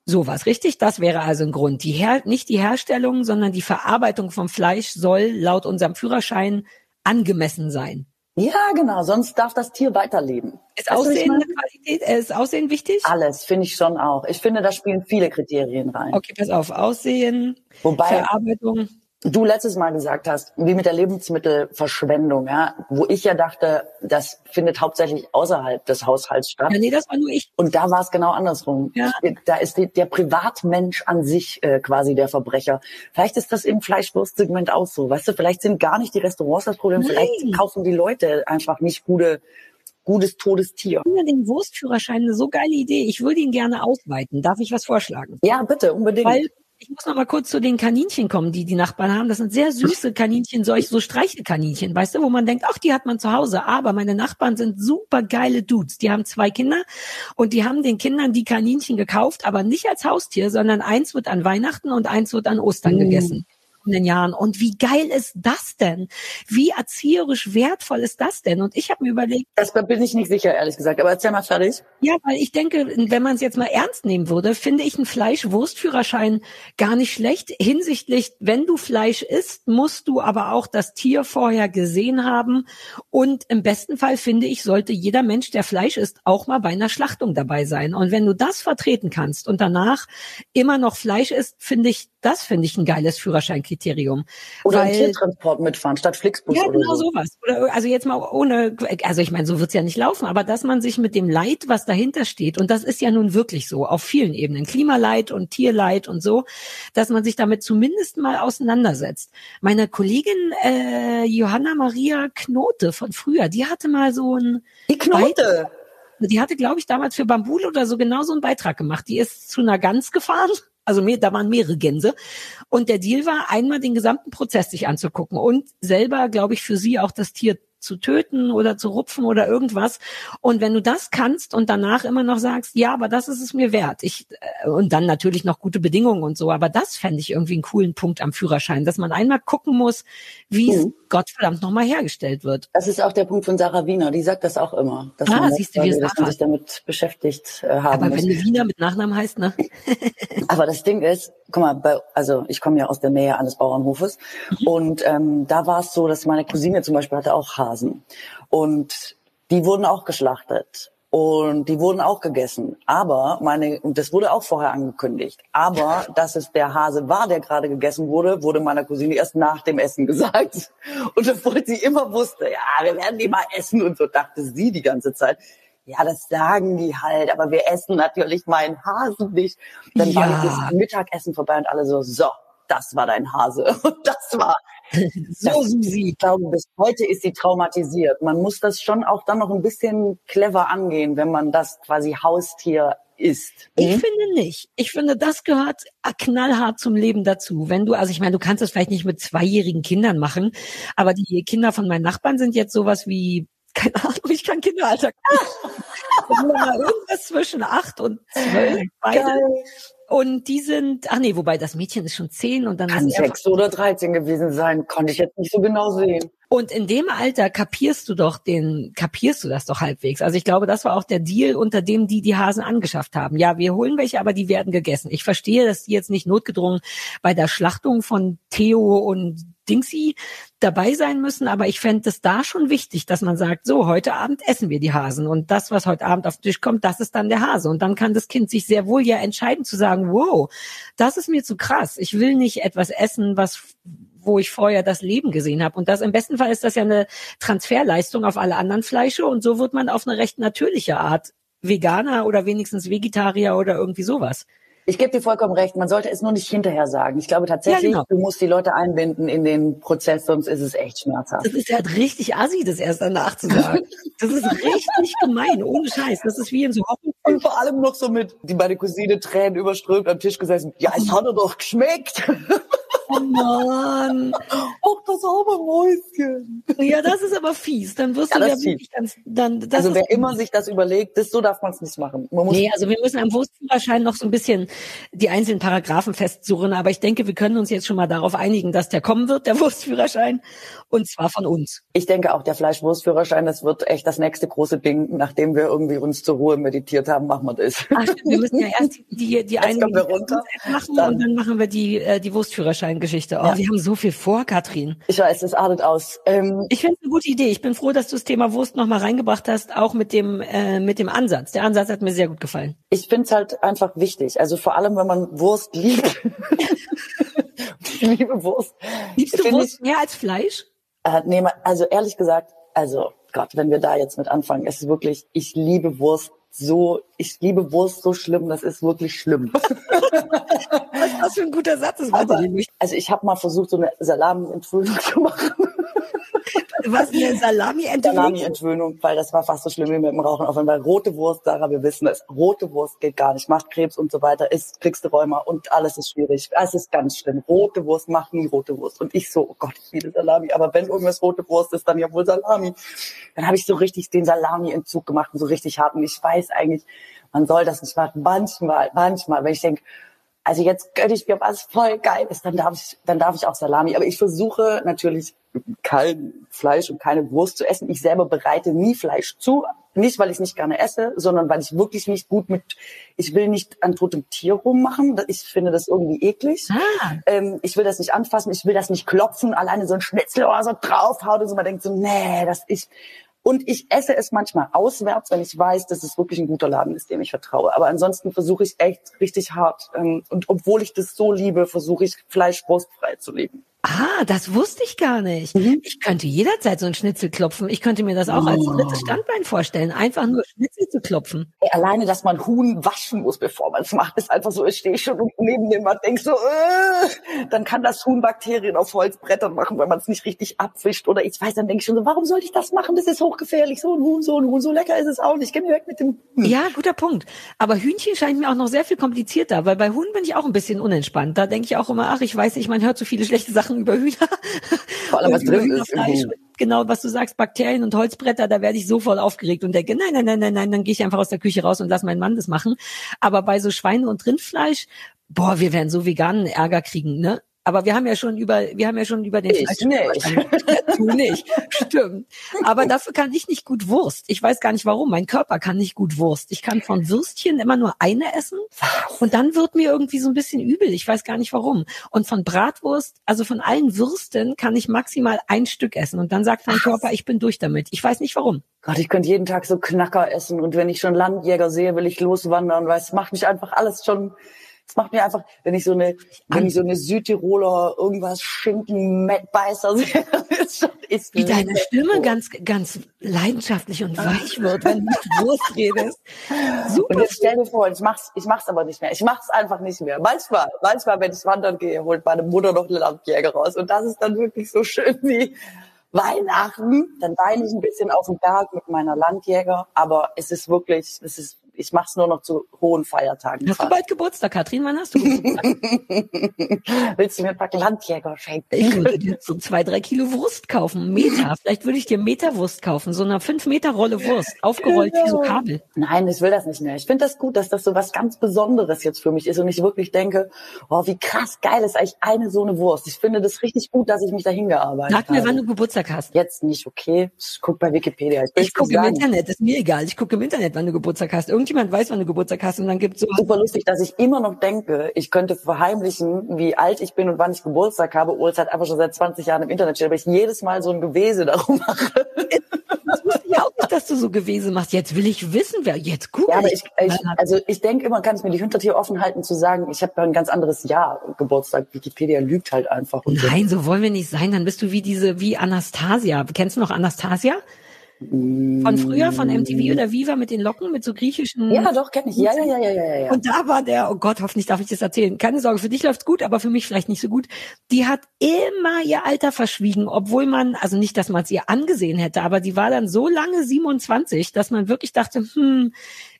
Sowas, richtig? Das wäre also ein Grund. Die Her nicht die Herstellung, sondern die Verarbeitung vom Fleisch soll laut unserem Führerschein angemessen sein. Ja, genau, sonst darf das Tier weiterleben. Ist Aussehen eine Qualität? Äh, ist Aussehen wichtig? Alles, finde ich schon auch. Ich finde, da spielen viele Kriterien rein. Okay, pass auf. Aussehen, Wobei, Verarbeitung. Du letztes Mal gesagt hast, wie mit der Lebensmittelverschwendung, ja, wo ich ja dachte, das findet hauptsächlich außerhalb des Haushalts statt. Ja, nee, das war nur ich. Und da war es genau andersrum. Ja. Da ist die, der Privatmensch an sich äh, quasi der Verbrecher. Vielleicht ist das im Fleischwurstsegment auch so. Weißt du, vielleicht sind gar nicht die Restaurants das Problem, Nein. vielleicht kaufen die Leute einfach nicht gute gutes Todestier. Ich finde den Wurstführerschein eine so geile Idee. Ich würde ihn gerne ausweiten. Darf ich was vorschlagen? Ja, bitte, unbedingt. Weil ich muss noch mal kurz zu den Kaninchen kommen, die die Nachbarn haben. Das sind sehr süße Kaninchen, solch so Streichelkaninchen, weißt du, wo man denkt, ach, die hat man zu Hause. Aber meine Nachbarn sind super geile Dudes. Die haben zwei Kinder und die haben den Kindern die Kaninchen gekauft, aber nicht als Haustier, sondern eins wird an Weihnachten und eins wird an Ostern Mm. gegessen den Jahren. Und wie geil ist das denn? Wie erzieherisch wertvoll ist das denn? Und ich habe mir überlegt, das bin ich nicht sicher, ehrlich gesagt. Aber erzähl mal fertig. ja, weil ich denke, wenn man es jetzt mal ernst nehmen würde, finde ich einen Fleischwurstführerschein gar nicht schlecht. Hinsichtlich, wenn du Fleisch isst, musst du aber auch das Tier vorher gesehen haben. Und im besten Fall finde ich, sollte jeder Mensch, der Fleisch isst, auch mal bei einer Schlachtung dabei sein. Und wenn du das vertreten kannst und danach immer noch Fleisch isst, finde ich, das finde ich ein geiles Führerscheinkriterium. Oder Weil- Tiertransport mitfahren, statt Flixbus ja, oder genau so. sowas. Oder also jetzt mal ohne, also ich meine, so wird's ja nicht laufen, aber dass man sich mit dem Leid, was dahinter steht, und das ist ja nun wirklich so, auf vielen Ebenen, Klimaleid und Tierleid und so, dass man sich damit zumindest mal auseinandersetzt. Meine Kollegin äh, Johanna Maria Knote von früher, die hatte mal so ein Die Knote. die hatte, glaube ich, damals für Bambul oder so genau so einen Beitrag gemacht. Die ist zu einer Gans gefahren. Also mehr, da waren mehrere Gänse. Und der Deal war, einmal den gesamten Prozess sich anzugucken und selber, glaube ich, für sie auch das Tier zu töten oder zu rupfen oder irgendwas. Und wenn du das kannst und danach immer noch sagst, ja, aber das ist es mir wert. Ich, äh, und dann natürlich noch gute Bedingungen und so. Aber das fände ich irgendwie einen coolen Punkt am Führerschein, dass man einmal gucken muss, wie es Mhm. Gottverdammt nochmal hergestellt wird. Das ist auch der Punkt von Sarah Wiener. Die sagt das auch immer. Dass Ah, man, siehst du, wie es dass man sich damit beschäftigt äh, haben Aber muss. wenn du Wiener mit Nachnamen heißt, ne? Aber das Ding ist, guck mal, bei, also ich komme ja aus der Nähe eines Bauernhofes und ähm, da war es so, dass meine Cousine zum Beispiel hatte auch Hasen und die wurden auch geschlachtet und die wurden auch gegessen. Aber meine und das wurde auch vorher angekündigt. Aber dass es der Hase war, der gerade gegessen wurde, wurde meiner Cousine erst nach dem Essen gesagt. Und obwohl sie immer wusste, ja, wir werden die mal essen und so dachte sie die ganze Zeit. Ja, das sagen die halt, aber wir essen natürlich meinen Hasen nicht. Dann war Ja. dieses Mittagessen vorbei und alle so, so, das war dein Hase. Und das war, So, Das- Susi. ich glaube, bis heute ist sie traumatisiert. Man muss das schon auch dann noch ein bisschen clever angehen, wenn man das quasi Haustier isst. Ich Mhm. finde nicht. Ich finde, das gehört knallhart zum Leben dazu. Wenn du, also ich meine, du kannst es vielleicht nicht mit zweijährigen Kindern machen, aber die Kinder von meinen Nachbarn sind jetzt sowas wie, keine Ahnung, ich kann Kinderalter. Irgendwas zwischen acht und zwölf. Beide. Und die sind, ach nee, wobei das Mädchen ist schon zehn und dann Kann sechs oder 13 gewesen sein, konnte ich jetzt nicht so genau sehen. Und in dem Alter kapierst du doch den, kapierst du das doch halbwegs. Also ich glaube, das war auch der Deal, unter dem die die Hasen angeschafft haben. Ja, wir holen welche, aber die werden gegessen. Ich verstehe, dass die jetzt nicht notgedrungen bei der Schlachtung von Theo und Dingsy dabei sein müssen, aber ich fände es da schon wichtig, dass man sagt, so, heute Abend essen wir die Hasen und das, was heute Abend auf den Tisch kommt, das ist dann der Hase. Und dann kann das Kind sich sehr wohl ja entscheiden zu sagen, wow, das ist mir zu krass. Ich will nicht etwas essen, was wo ich vorher das Leben gesehen habe. Und das im besten Fall ist das ja eine Transferleistung auf alle anderen Fleische und so wird man auf eine recht natürliche Art Veganer oder wenigstens Vegetarier oder irgendwie sowas. Ich gebe dir vollkommen recht, man sollte es nur nicht hinterher sagen. Ich glaube tatsächlich, Ja, genau. du musst die Leute einbinden in den Prozess, sonst ist es echt schmerzhaft. Das ist ja richtig assi, das erst danach zu sagen. Das ist richtig gemein, ohne Scheiß. Das ist wie in so. Und vor allem noch so mit, die meine Cousine Tränen überströmt am Tisch gesessen. Ja, es hat doch geschmeckt. Oh Mann. Auch das arme Mäuschen. Ja, das ist aber fies. Dann wirst Ja, du das ja wirklich ganz, dann, das also wer immer sich das überlegt, das, so darf man es nicht machen. Man Nee, also wir müssen am Wurstführerschein noch so ein bisschen die einzelnen Paragraphen festsuchen, aber ich denke, wir können uns jetzt schon mal darauf einigen, dass der kommen wird, der Wurstführerschein, und zwar von uns. Ich denke auch, der Fleischwurstführerschein, das wird echt das nächste große Ding. Nachdem wir irgendwie uns zur Ruhe meditiert haben, machen wir das. Ach, wir müssen ja erst die, die eine machen dann- und dann machen wir die, äh, die Wurstführerschein-Geschichte. Oh, Ja. wir haben so viel vor, Katrin. Ich weiß, es artet aus. Ähm, Ich finde es eine gute Idee. Ich bin froh, dass du das Thema Wurst noch mal reingebracht hast, auch mit dem, äh, mit dem Ansatz. Der Ansatz hat mir sehr gut gefallen. ich finde es halt einfach wichtig. Also vor allem, wenn man Wurst liebt. ich liebe Wurst. Liebst du Wurst ich- mehr als Fleisch? Äh, nee, also ehrlich gesagt, also Gott, wenn wir da jetzt mit anfangen, es ist wirklich, ich liebe Wurst so, ich liebe Wurst so schlimm, das ist wirklich schlimm. Was ist das für ein guter Satz? Das Aber, also ich habe mal versucht, so eine Salami-Entwöhnung zu machen. Was eine salami Salami-Entwöhnung, weil das war fast so schlimm wie mit dem Rauchen. Auf einmal rote Wurst, Sarah, wir wissen es, rote Wurst geht gar nicht, macht Krebs und so weiter, ist, kriegst du Rheuma und alles ist schwierig. Es ist ganz schlimm. Rote Wurst macht nie rote Wurst. Und ich so, oh Gott, ich liebe Salami. Aber wenn irgendwas rote Wurst ist, dann ja wohl Salami. Dann habe ich so richtig den Salami-Entzug gemacht und so richtig hart. Und ich weiß eigentlich, man soll das nicht machen. Manchmal, manchmal, wenn ich denke, also jetzt gönne ich mir was voll geil ist, dann darf ich, dann darf ich auch Salami. Aber ich versuche natürlich kein Fleisch und keine Wurst zu essen. Ich selber bereite nie Fleisch zu. Nicht, weil ich es nicht gerne esse, sondern weil ich wirklich nicht gut mit, ich will nicht an totem Tier rummachen. Ich finde das irgendwie eklig. Ah. Ähm, ich will das nicht anfassen, ich will das nicht klopfen, alleine so ein Schnitzel oder so draufhaut und so. Man denkt so, nee, das ich, und ich esse es manchmal auswärts, wenn ich weiß, dass es wirklich ein guter Laden ist, dem ich vertraue. Aber ansonsten versuche ich echt richtig hart. Ähm, und obwohl ich das so liebe, versuche ich fleischwurstfrei zu leben. Ah, das wusste ich gar nicht. Mhm. Ich könnte jederzeit so ein Schnitzel klopfen. Ich könnte mir das auch als Oh. drittes Standbein vorstellen, einfach nur Schnitzel zu klopfen. Ey, alleine, dass man Huhn waschen muss, bevor man es macht, ist einfach so, ich stehe schon neben dem und denk so, äh, dann kann das Huhn Bakterien auf Holzbrettern machen, wenn man es nicht richtig abwischt. Oder ich weiß, dann denke ich schon so, warum soll ich das machen? Das ist hochgefährlich. So ein Huhn, so ein Huhn, so lecker ist es auch nicht. Geh mir weg mit dem Huhn. Ja, guter Punkt. Aber Hühnchen scheint mir auch noch sehr viel komplizierter, weil bei Huhn bin ich auch ein bisschen unentspannt. Da denke ich auch immer, ach, ich weiß nicht, man hört so viele schlechte Sachen über Hühner. Vor allem, was drin ist. Genau, was du sagst, Bakterien und Holzbretter, da werde ich sofort aufgeregt und denke, nein, nein, nein, nein, nein, dann gehe ich einfach aus der Küche raus und lass meinen Mann das machen. Aber bei so Schweine- und Rindfleisch, boah, wir werden so veganen Ärger kriegen, ne? Aber wir haben ja schon über, wir haben ja schon über den Ich Fleisch. nicht. Du nicht. Stimmt. Aber dafür kann ich nicht gut Wurst. Ich weiß gar nicht warum. Mein Körper kann nicht gut Wurst. Ich kann von Würstchen immer nur eine essen. Und dann wird mir irgendwie so ein bisschen übel. Ich weiß gar nicht warum. Und von Bratwurst, also von allen Würsten kann ich maximal ein Stück essen. Und dann sagt mein Körper, ich bin durch damit. Ich weiß nicht warum. Gott, ich könnte jeden Tag so Knacker essen und wenn ich schon Landjäger sehe, will ich loswandern, weil es macht mich einfach alles schon, es macht mir einfach, wenn ich so eine, wenn ich so eine Südtiroler irgendwas Schinken Mettbeißer sehe, ist schon, ist Wie deine. Stimme ganz, ganz leidenschaftlich und weich wird, wenn du Wurst redest. Und Super. jetzt stell dir vor, ich mach's, ich mach's aber nicht mehr. Ich mach's einfach nicht mehr. Manchmal, manchmal, wenn ich wandern gehe, holt meine Mutter noch eine Landjäger raus. Und das ist dann wirklich so schön wie Weihnachten. Dann weine ich ein bisschen auf dem Berg mit meiner Landjäger. Aber es ist wirklich, es ist, ich mach's nur noch zu hohen Feiertagen. Hast du bald Geburtstag, Katrin? Wann hast du Geburtstag? Willst du mir ein paar Landjäger schenken? Ich würde dir so zwei, drei Kilo Wurst kaufen. Meter. Vielleicht würde ich dir Meterwurst kaufen. So eine fünf Meter Rolle Wurst. Aufgerollt wie so Genau. Kabel. Nein, ich will das nicht mehr. Ich finde das gut, dass das so was ganz Besonderes jetzt für mich ist und ich wirklich denke, oh, wie krass geil ist eigentlich eine so eine Wurst. Ich finde das richtig gut, dass ich mich dahin gearbeitet Sag mir, habe. wann du Geburtstag hast. Jetzt nicht, okay? Ich guck bei Wikipedia. Ich, Ich gucke im. Internet, ist mir egal. Ich gucke im Internet, wann du Geburtstag hast. Irgendjemand weiß, wann du Geburtstag hast und dann gibt's so. Super lustig, dass ich immer noch denke, ich könnte verheimlichen, wie alt ich bin und wann ich Geburtstag habe, obwohl es halt einfach schon seit 20 Jahren im Internet steht, aber ich jedes Mal so ein Gewese darum mache. Das wusste ich auch nicht, dass du so gewesen machst. Jetzt will ich wissen, wer. Jetzt guck Ja, aber ich, ich also ich denke immer, kann ich mir die Hintertür offen halten, zu sagen, ich habe ein ganz anderes Jahr Geburtstag. Wikipedia lügt halt einfach. Und so. Nein, so wollen wir nicht sein. Dann bist du wie diese, wie Anastasia. Kennst du noch Anastasia? Von früher, von MTV oder Viva mit den Locken, mit so griechischen. Ja, doch, kenne ich. Ja, ja, ja, ja, ja, ja. Und da war der, oh Gott, hoffentlich darf ich das erzählen. Keine Sorge, für dich läuft's gut, aber für mich vielleicht nicht so gut. Die hat immer ihr Alter verschwiegen, obwohl man, also nicht, dass man es ihr angesehen hätte, aber die war dann so lange 27, dass man wirklich dachte, hm,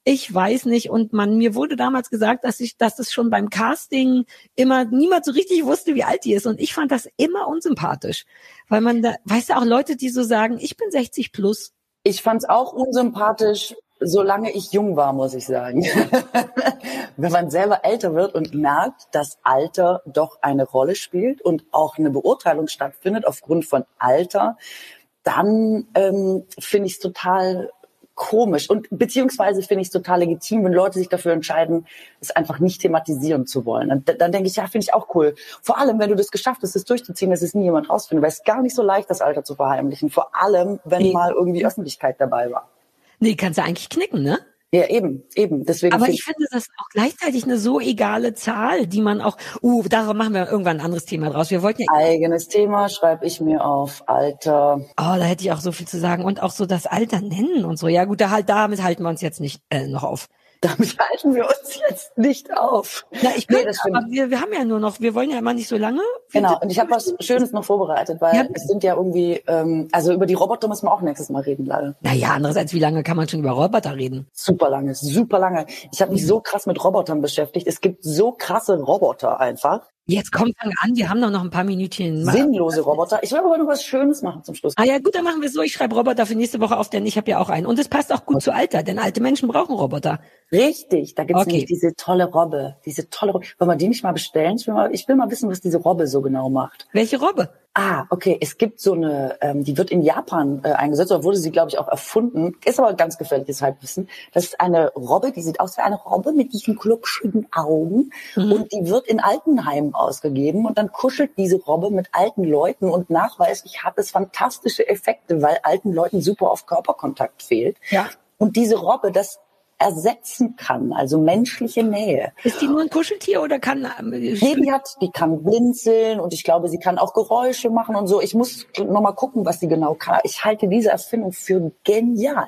ich weiß nicht. Und man, mir wurde damals gesagt, dass ich, dass das schon beim Casting immer niemand so richtig wusste, wie alt die ist. Und ich fand das immer unsympathisch. Weil man da, weißt du, auch Leute, die so sagen, ich bin 60 plus. Ich fand's auch unsympathisch, solange ich jung war, muss ich sagen. Wenn man selber älter wird und merkt, dass Alter doch eine Rolle spielt und auch eine Beurteilung stattfindet aufgrund von Alter, dann ähm, finde ich es total komisch und beziehungsweise finde ich es total legitim, wenn Leute sich dafür entscheiden, es einfach nicht thematisieren zu wollen. Und dann denke ich, ja, finde ich auch cool. Vor allem, wenn du das geschafft hast, es durchzuziehen, dass es nie jemand rausfindet, weil es gar nicht so leicht, das Alter zu verheimlichen. Vor allem, wenn mal irgendwie Öffentlichkeit dabei war. Nee, kannst du eigentlich knicken, ne? Ja, eben, eben. Deswegen Aber ich finde das auch gleichzeitig eine so egale Zahl, die man auch, uh, darauf machen wir irgendwann ein anderes Thema draus. Wir wollten ja Eigenes Thema schreibe ich mir auf, Alter. Oh, da hätte ich auch so viel zu sagen. Und auch so das Alter nennen und so. Ja gut, da halt, damit halten wir uns jetzt nicht äh, noch auf. Damit halten wir uns jetzt nicht auf. Na, ich bin, nee, das aber wir, wir haben ja nur noch, wir wollen ja immer nicht so lange. Genau, und ich habe was Schönes noch vorbereitet, weil ja. es sind ja irgendwie, ähm, also über die Roboter müssen wir auch nächstes Mal reden, leider. Naja, andererseits, wie lange kann man schon über Roboter reden? Super lange, super lange. Ich habe mich so krass mit Robotern beschäftigt. Es gibt so krasse Roboter einfach. Jetzt kommt fang an, wir haben doch noch ein paar Minütchen. Sinnlose Roboter. Ich will aber noch was Schönes machen zum Schluss. Ah ja, gut, dann machen wir es so. Ich schreibe Roboter für nächste Woche auf, denn ich habe ja auch einen. Und es passt auch gut okay. zu Alter, denn alte Menschen brauchen Roboter. Richtig, da gibt's okay. nämlich diese tolle Robbe. Diese tolle Robbe. Wollen wir die nicht mal bestellen? Ich will mal, ich will mal wissen, was diese Robbe so genau macht. Welche Robbe? Ah, okay. Es gibt so eine, ähm, die wird in Japan äh, eingesetzt, oder wurde sie, glaube ich, auch erfunden. Ist aber ganz gefährliches Halbwissen. Das ist eine Robbe, die sieht aus wie eine Robbe mit diesen kluckschigen Augen. Mhm. Und die wird in Altenheimen ausgegeben. Und dann kuschelt diese Robbe mit alten Leuten. Und nachweislich hat es fantastische Effekte, weil alten Leuten super auf Körperkontakt fehlt. Ja. Und diese Robbe, das ersetzen kann, also menschliche Nähe. Ist die nur ein Kuscheltier oder kann? Ähm, nee, die hat, die kann blinzeln und ich glaube, sie kann auch Geräusche machen und so. Ich muss noch mal gucken, was sie genau kann. Ich halte diese Erfindung für genial.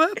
habe.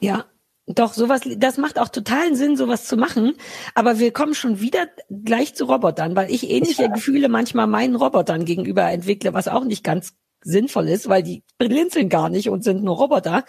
Ja, doch, sowas, das macht auch totalen Sinn, sowas zu machen. Aber wir kommen schon wieder gleich zu Robotern, weil ich ähnliche ja. Gefühle manchmal meinen Robotern gegenüber entwickle, was auch nicht ganz sinnvoll ist, weil die blinzeln gar nicht und sind nur Roboter.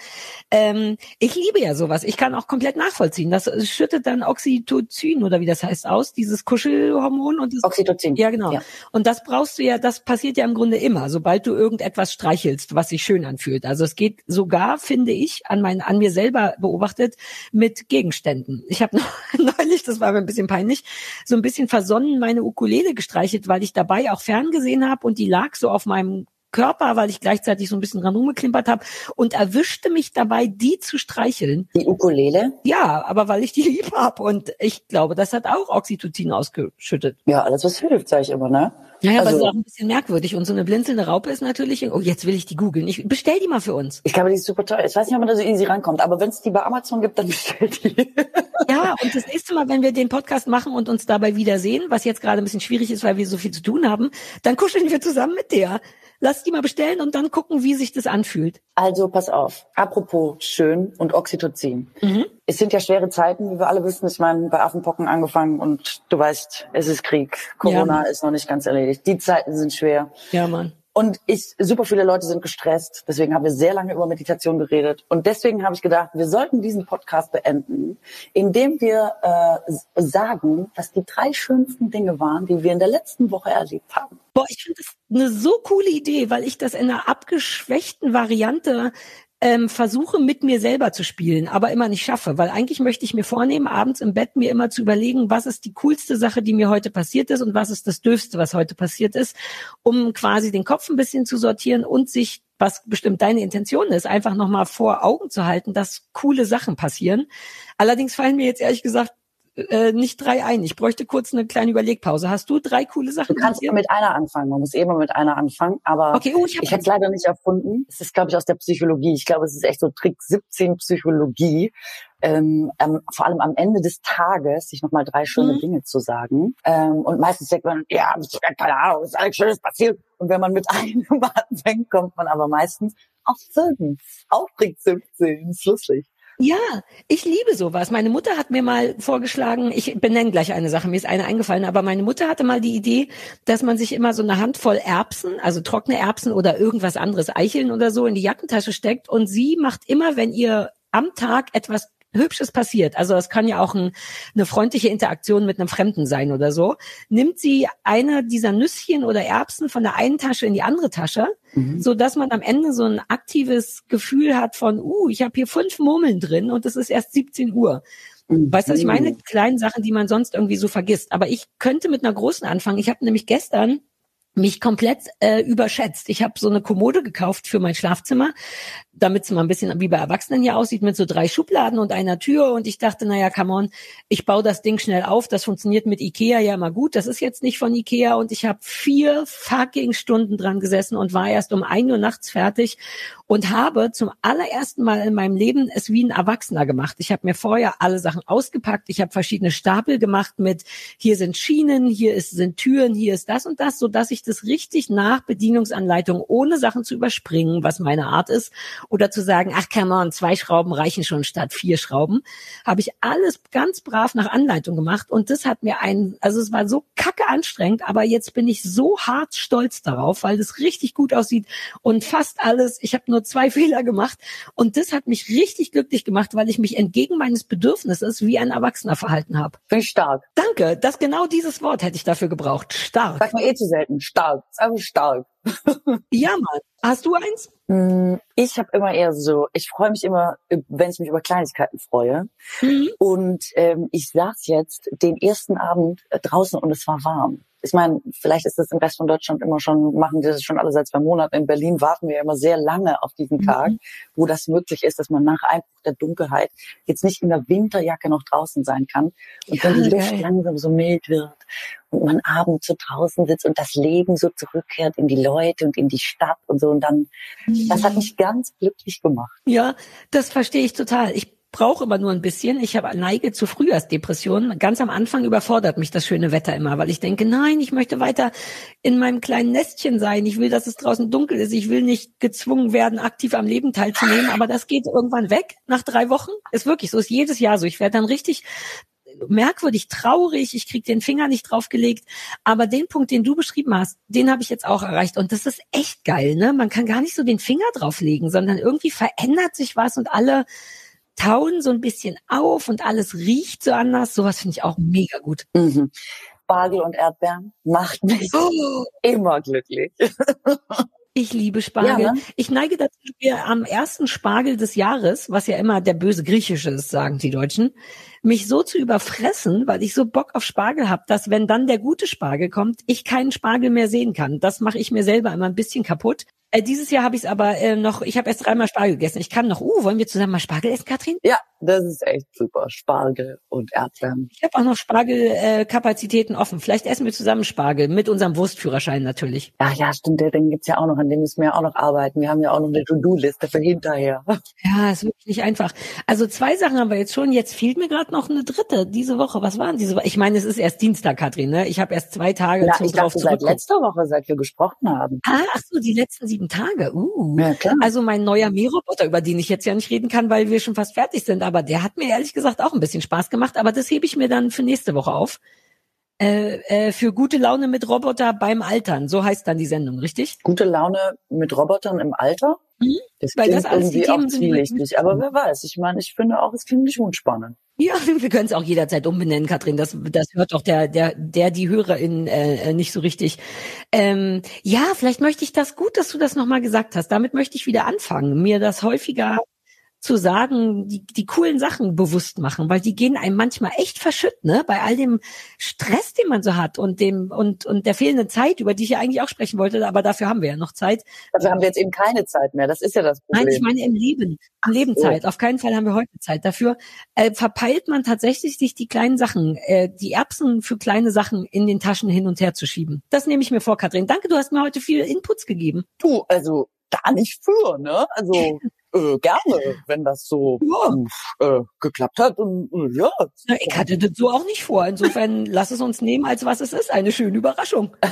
Ähm, ich liebe ja sowas. Ich kann auch komplett nachvollziehen. Das schüttet dann Oxytocin oder wie das heißt aus, dieses Kuschelhormon und das, Oxytocin. Ja, genau. Ja. Und das brauchst du ja, das passiert ja im Grunde immer, sobald du irgendetwas streichelst, was sich schön anfühlt. Also es geht sogar, finde ich, an mein, an mir selber beobachtet mit Gegenständen. Ich habe neulich, das war mir ein bisschen peinlich, so ein bisschen versonnen meine Ukulele gestreichelt, weil ich dabei auch ferngesehen habe und die lag so auf meinem Körper, weil ich gleichzeitig so ein bisschen dran rumgeklimpert habe und erwischte mich dabei, die zu streicheln. Die Ukulele? Ja, aber weil ich die lieb hab und ich glaube, das hat auch Oxytocin ausgeschüttet. Ja, alles was hilft, sage ich immer, ne? Ja, ja, also, aber es ist auch ein bisschen merkwürdig. Und so eine blinzelnde Raupe ist natürlich, oh, jetzt will ich die googeln. Ich bestell die mal für uns. Ich glaube, die ist super toll. Ich weiß nicht, ob man da so easy rankommt, aber wenn es die bei Amazon gibt, dann bestell die. ja, und das nächste Mal, wenn wir den Podcast machen und uns dabei wiedersehen, was jetzt gerade ein bisschen schwierig ist, weil wir so viel zu tun haben, dann kuscheln wir zusammen mit der lass die mal bestellen und dann gucken, wie sich das anfühlt. Also pass auf. Apropos schön und Oxytocin. Mhm. Es sind ja schwere Zeiten, wie wir alle wissen. Ich meine, bei Affenpocken angefangen und du weißt, es ist Krieg. Corona ja, ist noch nicht ganz erledigt. Die Zeiten sind schwer. Ja, Mann. Und ich, super viele Leute sind gestresst. Deswegen haben wir sehr lange über Meditation geredet. Und deswegen habe ich gedacht, wir sollten diesen Podcast beenden, indem wir äh, sagen, was die drei schönsten Dinge waren, die wir in der letzten Woche erlebt haben. Boah, ich finde das eine so coole Idee, weil ich das in einer abgeschwächten Variante ähm, versuche mit mir selber zu spielen, aber immer nicht schaffe, weil eigentlich möchte ich mir vornehmen, abends im Bett mir immer zu überlegen, was ist die coolste Sache, die mir heute passiert ist und was ist das dürfste, was heute passiert ist, um quasi den Kopf ein bisschen zu sortieren und sich was bestimmt deine Intention ist, einfach nochmal vor Augen zu halten, dass coole Sachen passieren. Allerdings fallen mir jetzt ehrlich gesagt äh, nicht drei ein. Ich bräuchte kurz eine kleine Überlegpause. Hast du drei coole Sachen? Du kannst mit einer anfangen. Man muss immer mit einer anfangen. Aber okay, oh, ich, ich hätte es leider nicht erfunden. Es ist, glaube ich, aus der Psychologie. Ich glaube, es ist echt so Trick 17 Psychologie. Ähm, ähm, vor allem am Ende des Tages sich nochmal drei schöne mhm. Dinge zu sagen. Ähm, und meistens denkt man, ja, keine Ahnung, ist alles Schönes passiert. Und wenn man mit einem anfängt, kommt man aber meistens auf fünf. Auf Trick 17. Ist lustig. Ja, ich liebe sowas. Meine Mutter hat mir mal vorgeschlagen, ich benenne gleich eine Sache, mir ist eine eingefallen, aber meine Mutter hatte mal die Idee, dass man sich immer so eine Handvoll Erbsen, also trockene Erbsen oder irgendwas anderes, Eicheln oder so, in die Jackentasche steckt und sie macht immer, wenn ihr am Tag etwas Hübsches passiert, also es kann ja auch ein, eine freundliche Interaktion mit einem Fremden sein oder so, nimmt sie eine dieser Nüsschen oder Erbsen von der einen Tasche in die andere Tasche, mhm. so dass man am Ende so ein aktives Gefühl hat von, uh, ich habe hier fünf Murmeln drin und es ist erst 17 Uhr. Mhm. Weißt du, was ich meine? Die kleinen Sachen, die man sonst irgendwie so vergisst. Aber ich könnte mit einer großen anfangen. Ich habe nämlich gestern mich komplett äh, überschätzt. Ich habe so eine Kommode gekauft für mein Schlafzimmer, damit es mal ein bisschen wie bei Erwachsenen hier aussieht, mit so drei Schubladen und einer Tür. Und ich dachte, naja, come on, ich baue das Ding schnell auf. Das funktioniert mit Ikea ja mal gut. Das ist jetzt nicht von Ikea. Und ich habe vier fucking Stunden dran gesessen und war erst um ein Uhr nachts fertig und habe zum allerersten Mal in meinem Leben es wie ein Erwachsener gemacht. Ich habe mir vorher alle Sachen ausgepackt. Ich habe verschiedene Stapel gemacht mit, hier sind Schienen, hier ist, sind Türen, hier ist das und das, so dass ich das richtig nach Bedienungsanleitung, ohne Sachen zu überspringen, was meine Art ist, oder zu sagen, ach come on, zwei Schrauben reichen schon statt vier Schrauben, habe ich alles ganz brav nach Anleitung gemacht und das hat mir ein, also es war so kacke anstrengend, aber jetzt bin ich so hart stolz darauf, weil das richtig gut aussieht und fast alles, ich habe nur zwei Fehler gemacht und das hat mich richtig glücklich gemacht, weil ich mich entgegen meines Bedürfnisses wie ein Erwachsener verhalten habe. Finde ich stark. Danke, das genau dieses Wort hätte ich dafür gebraucht. Stark. Sag mal eh zu selten. Stark. Sag mal stark. ja, Mann. Hast du eins? Hm, ich habe immer eher so, ich freue mich immer, wenn ich mich über Kleinigkeiten freue. Mhm. Und ähm, ich saß jetzt den ersten Abend äh, draußen und es war warm ich meine, vielleicht ist das im Rest von Deutschland immer schon, machen die das schon alle seit zwei Monaten. In Berlin warten wir immer sehr lange auf diesen mhm. Tag, wo das möglich ist, dass man nach Einbruch der Dunkelheit jetzt nicht in der Winterjacke noch draußen sein kann. Und ja, wenn die Luft geil. langsam so mild wird und man abends so draußen sitzt und das Leben so zurückkehrt in die Leute und in die Stadt und so und dann, mhm. das hat mich ganz glücklich gemacht. Ja, das verstehe ich total. Ich brauche immer nur ein bisschen. Ich habe neige zu Frühjahrsdepressionen. Ganz am Anfang überfordert mich das schöne Wetter immer, weil ich denke, nein, ich möchte weiter in meinem kleinen Nestchen sein. Ich will, dass es draußen dunkel ist. Ich will nicht gezwungen werden, aktiv am Leben teilzunehmen. Aber das geht irgendwann weg nach drei Wochen. Ist wirklich so. Ist jedes Jahr so. Ich werde dann richtig merkwürdig traurig, ich krieg den Finger nicht draufgelegt, aber den Punkt, den du beschrieben hast, den habe ich jetzt auch erreicht und das ist echt geil, ne? Man kann gar nicht so den Finger drauflegen, sondern irgendwie verändert sich was und alle tauen so ein bisschen auf und alles riecht so anders. Sowas finde ich auch mega gut. Mhm. Spargel und Erdbeeren macht mich oh. immer glücklich. Ich liebe Spargel. Ja, ne? Ich neige dazu, mir am ersten Spargel des Jahres, was ja immer der böse Griechische ist, sagen die Deutschen, mich so zu überfressen, weil ich so Bock auf Spargel habe, dass wenn dann der gute Spargel kommt, ich keinen Spargel mehr sehen kann. Das mache ich mir selber immer ein bisschen kaputt. Äh, dieses Jahr habe ich es aber äh, noch, ich habe erst dreimal Spargel gegessen. Ich kann noch, uh, wollen wir zusammen mal Spargel essen, Katrin? Ja, das ist echt super. Spargel und Erdbeeren. Ich habe auch noch Spargelkapazitäten äh, offen. Vielleicht essen wir zusammen Spargel mit unserem Wurstführerschein natürlich. Ach ja, stimmt, den gibt's ja auch noch, an dem müssen wir ja auch noch arbeiten. Wir haben ja auch noch eine To-Do-Liste für hinterher. Ja, ist wirklich nicht einfach. Also zwei Sachen haben wir jetzt schon. Jetzt fehlt mir gerade noch eine dritte diese Woche. Was waren diese Woche? Ich meine, es ist erst Dienstag, Katrin. Ne? Ich habe erst zwei Tage ja, zum ich drauf dachte, seit letzter Woche, seit wir gesprochen haben. Ah, ach so, die letzten sieben Tage. Uh. Ja. Also mein neuer Mähroboter, über den ich jetzt ja nicht reden kann, weil wir schon fast fertig sind, aber der hat mir ehrlich gesagt auch ein bisschen Spaß gemacht, aber das hebe ich mir dann für nächste Woche auf. Äh, äh, für gute Laune mit Roboter beim Altern, so heißt dann die Sendung, richtig? Gute Laune mit Robotern im Alter? Mhm. Das Weil das alles die Themen sind, wichtig. Aber wer weiß, ich meine, ich finde auch, es klingt nicht unspannend. Ja, wir können es auch jederzeit umbenennen, Katrin. Das, das hört doch der, der, der, die Hörerin äh, nicht so richtig. Ähm, ja, vielleicht möchte ich das gut, dass du das nochmal gesagt hast. Damit möchte ich wieder anfangen, mir das häufiger zu sagen, die, die coolen Sachen bewusst machen, weil die gehen einem manchmal echt verschütt, ne? Bei all dem Stress, den man so hat und dem und und der fehlenden Zeit, über die ich ja eigentlich auch sprechen wollte, aber dafür haben wir ja noch Zeit. Dafür haben wir jetzt eben keine Zeit mehr. Das ist ja das Problem. Nein, ich meine im Leben, im Leben so. Zeit. Auf keinen Fall haben wir heute Zeit. Dafür äh, verpeilt man tatsächlich sich die kleinen Sachen, äh, die Erbsen für kleine Sachen in den Taschen hin und her zu schieben. Das nehme ich mir vor, Katrin. Danke, du hast mir heute viele Inputs gegeben. Du, also gar nicht für, ne? Also äh, gerne, wenn das so ja. äh, geklappt hat. Und, äh, ja. Na, ich hatte das so auch nicht vor. Insofern lass es uns nehmen, als was es ist. Eine schöne Überraschung.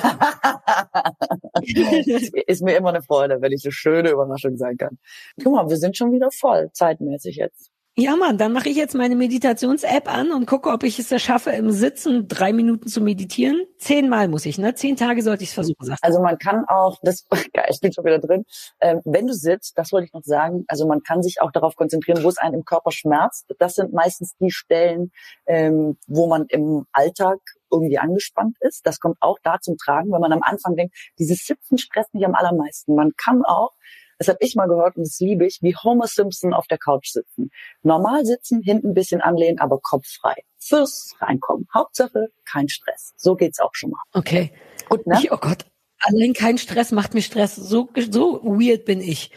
ist mir immer eine Freude, wenn ich eine schöne Überraschung sein kann. Guck mal, wir sind schon wieder voll, zeitmäßig jetzt. Ja, Mann, dann mache ich jetzt meine Meditations-App an und gucke, ob ich es schaffe, im Sitzen drei Minuten zu meditieren. Zehnmal muss ich, ne? Zehn Tage sollte ich es versuchen. Sagst also man kann auch, das, geil, ich bin schon wieder drin, ähm, wenn du sitzt, das wollte ich noch sagen, also man kann sich auch darauf konzentrieren, wo es einen im Körper schmerzt. Das sind meistens die Stellen, ähm, wo man im Alltag irgendwie angespannt ist. Das kommt auch da zum Tragen, wenn man am Anfang denkt, dieses Sitzen stresst mich am allermeisten. Man kann auch das habe ich mal gehört und das liebe ich, wie Homer Simpson auf der Couch sitzen. Normal sitzen, hinten ein bisschen anlehnen, aber Kopf frei. Fürs Reinkommen. Hauptsache kein Stress. So geht's auch schon mal. Okay. Gut, ne? Ich, oh Gott. Allein kein Stress macht mir Stress. So, so weird bin ich.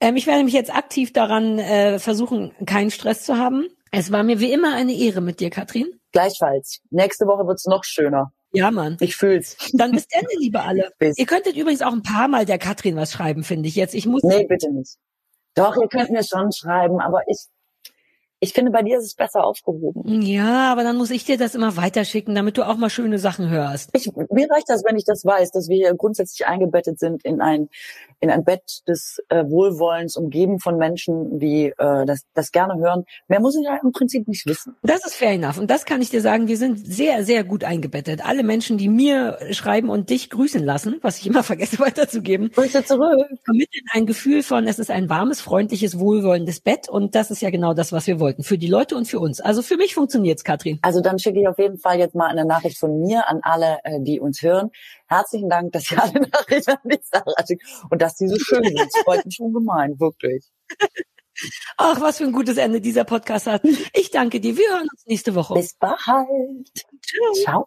Ähm, ich werde mich jetzt aktiv daran äh, versuchen, keinen Stress zu haben. Es war mir wie immer eine Ehre mit dir, Katrin. Gleichfalls. Nächste Woche wird's noch schöner. Ja, Mann. Ich fühl's. Dann bis dann, liebe alle. Bis. Ihr könntet übrigens auch ein paar Mal der Katrin was schreiben, finde ich jetzt. Ich muss. Nee, bitte nicht. Doch, ihr könnt mir schon schreiben, aber ich, ich finde, bei dir ist es besser aufgehoben. Ja, aber dann muss ich dir das immer weiterschicken, damit du auch mal schöne Sachen hörst. Ich, mir reicht das, wenn ich das weiß, dass wir hier grundsätzlich eingebettet sind in ein in ein Bett des äh, Wohlwollens, umgeben von Menschen, die äh, das, das gerne hören. Mehr muss ich ja im Prinzip nicht wissen. Das ist fair enough. Und das kann ich dir sagen, wir sind sehr, sehr gut eingebettet. Alle Menschen, die mir schreiben und dich grüßen lassen, was ich immer vergesse weiterzugeben, Grüße zurück. vermitteln ein Gefühl von, es ist ein warmes, freundliches, wohlwollendes Bett. Und das ist ja genau das, was wir wollten. Für die Leute und für uns. Also für mich funktioniert's, Katrin. Also dann schicke ich auf jeden Fall jetzt mal eine Nachricht von mir an alle, äh, die uns hören. Herzlichen Dank, dass ihr alle Nachrichten an die Sarah schickt und dass sie so schön sind. Das freut mich ungemein, wirklich. Ach, was für ein gutes Ende dieser Podcast hat. Ich danke dir. Wir hören uns nächste Woche. Bis bald. Ciao. Ciao.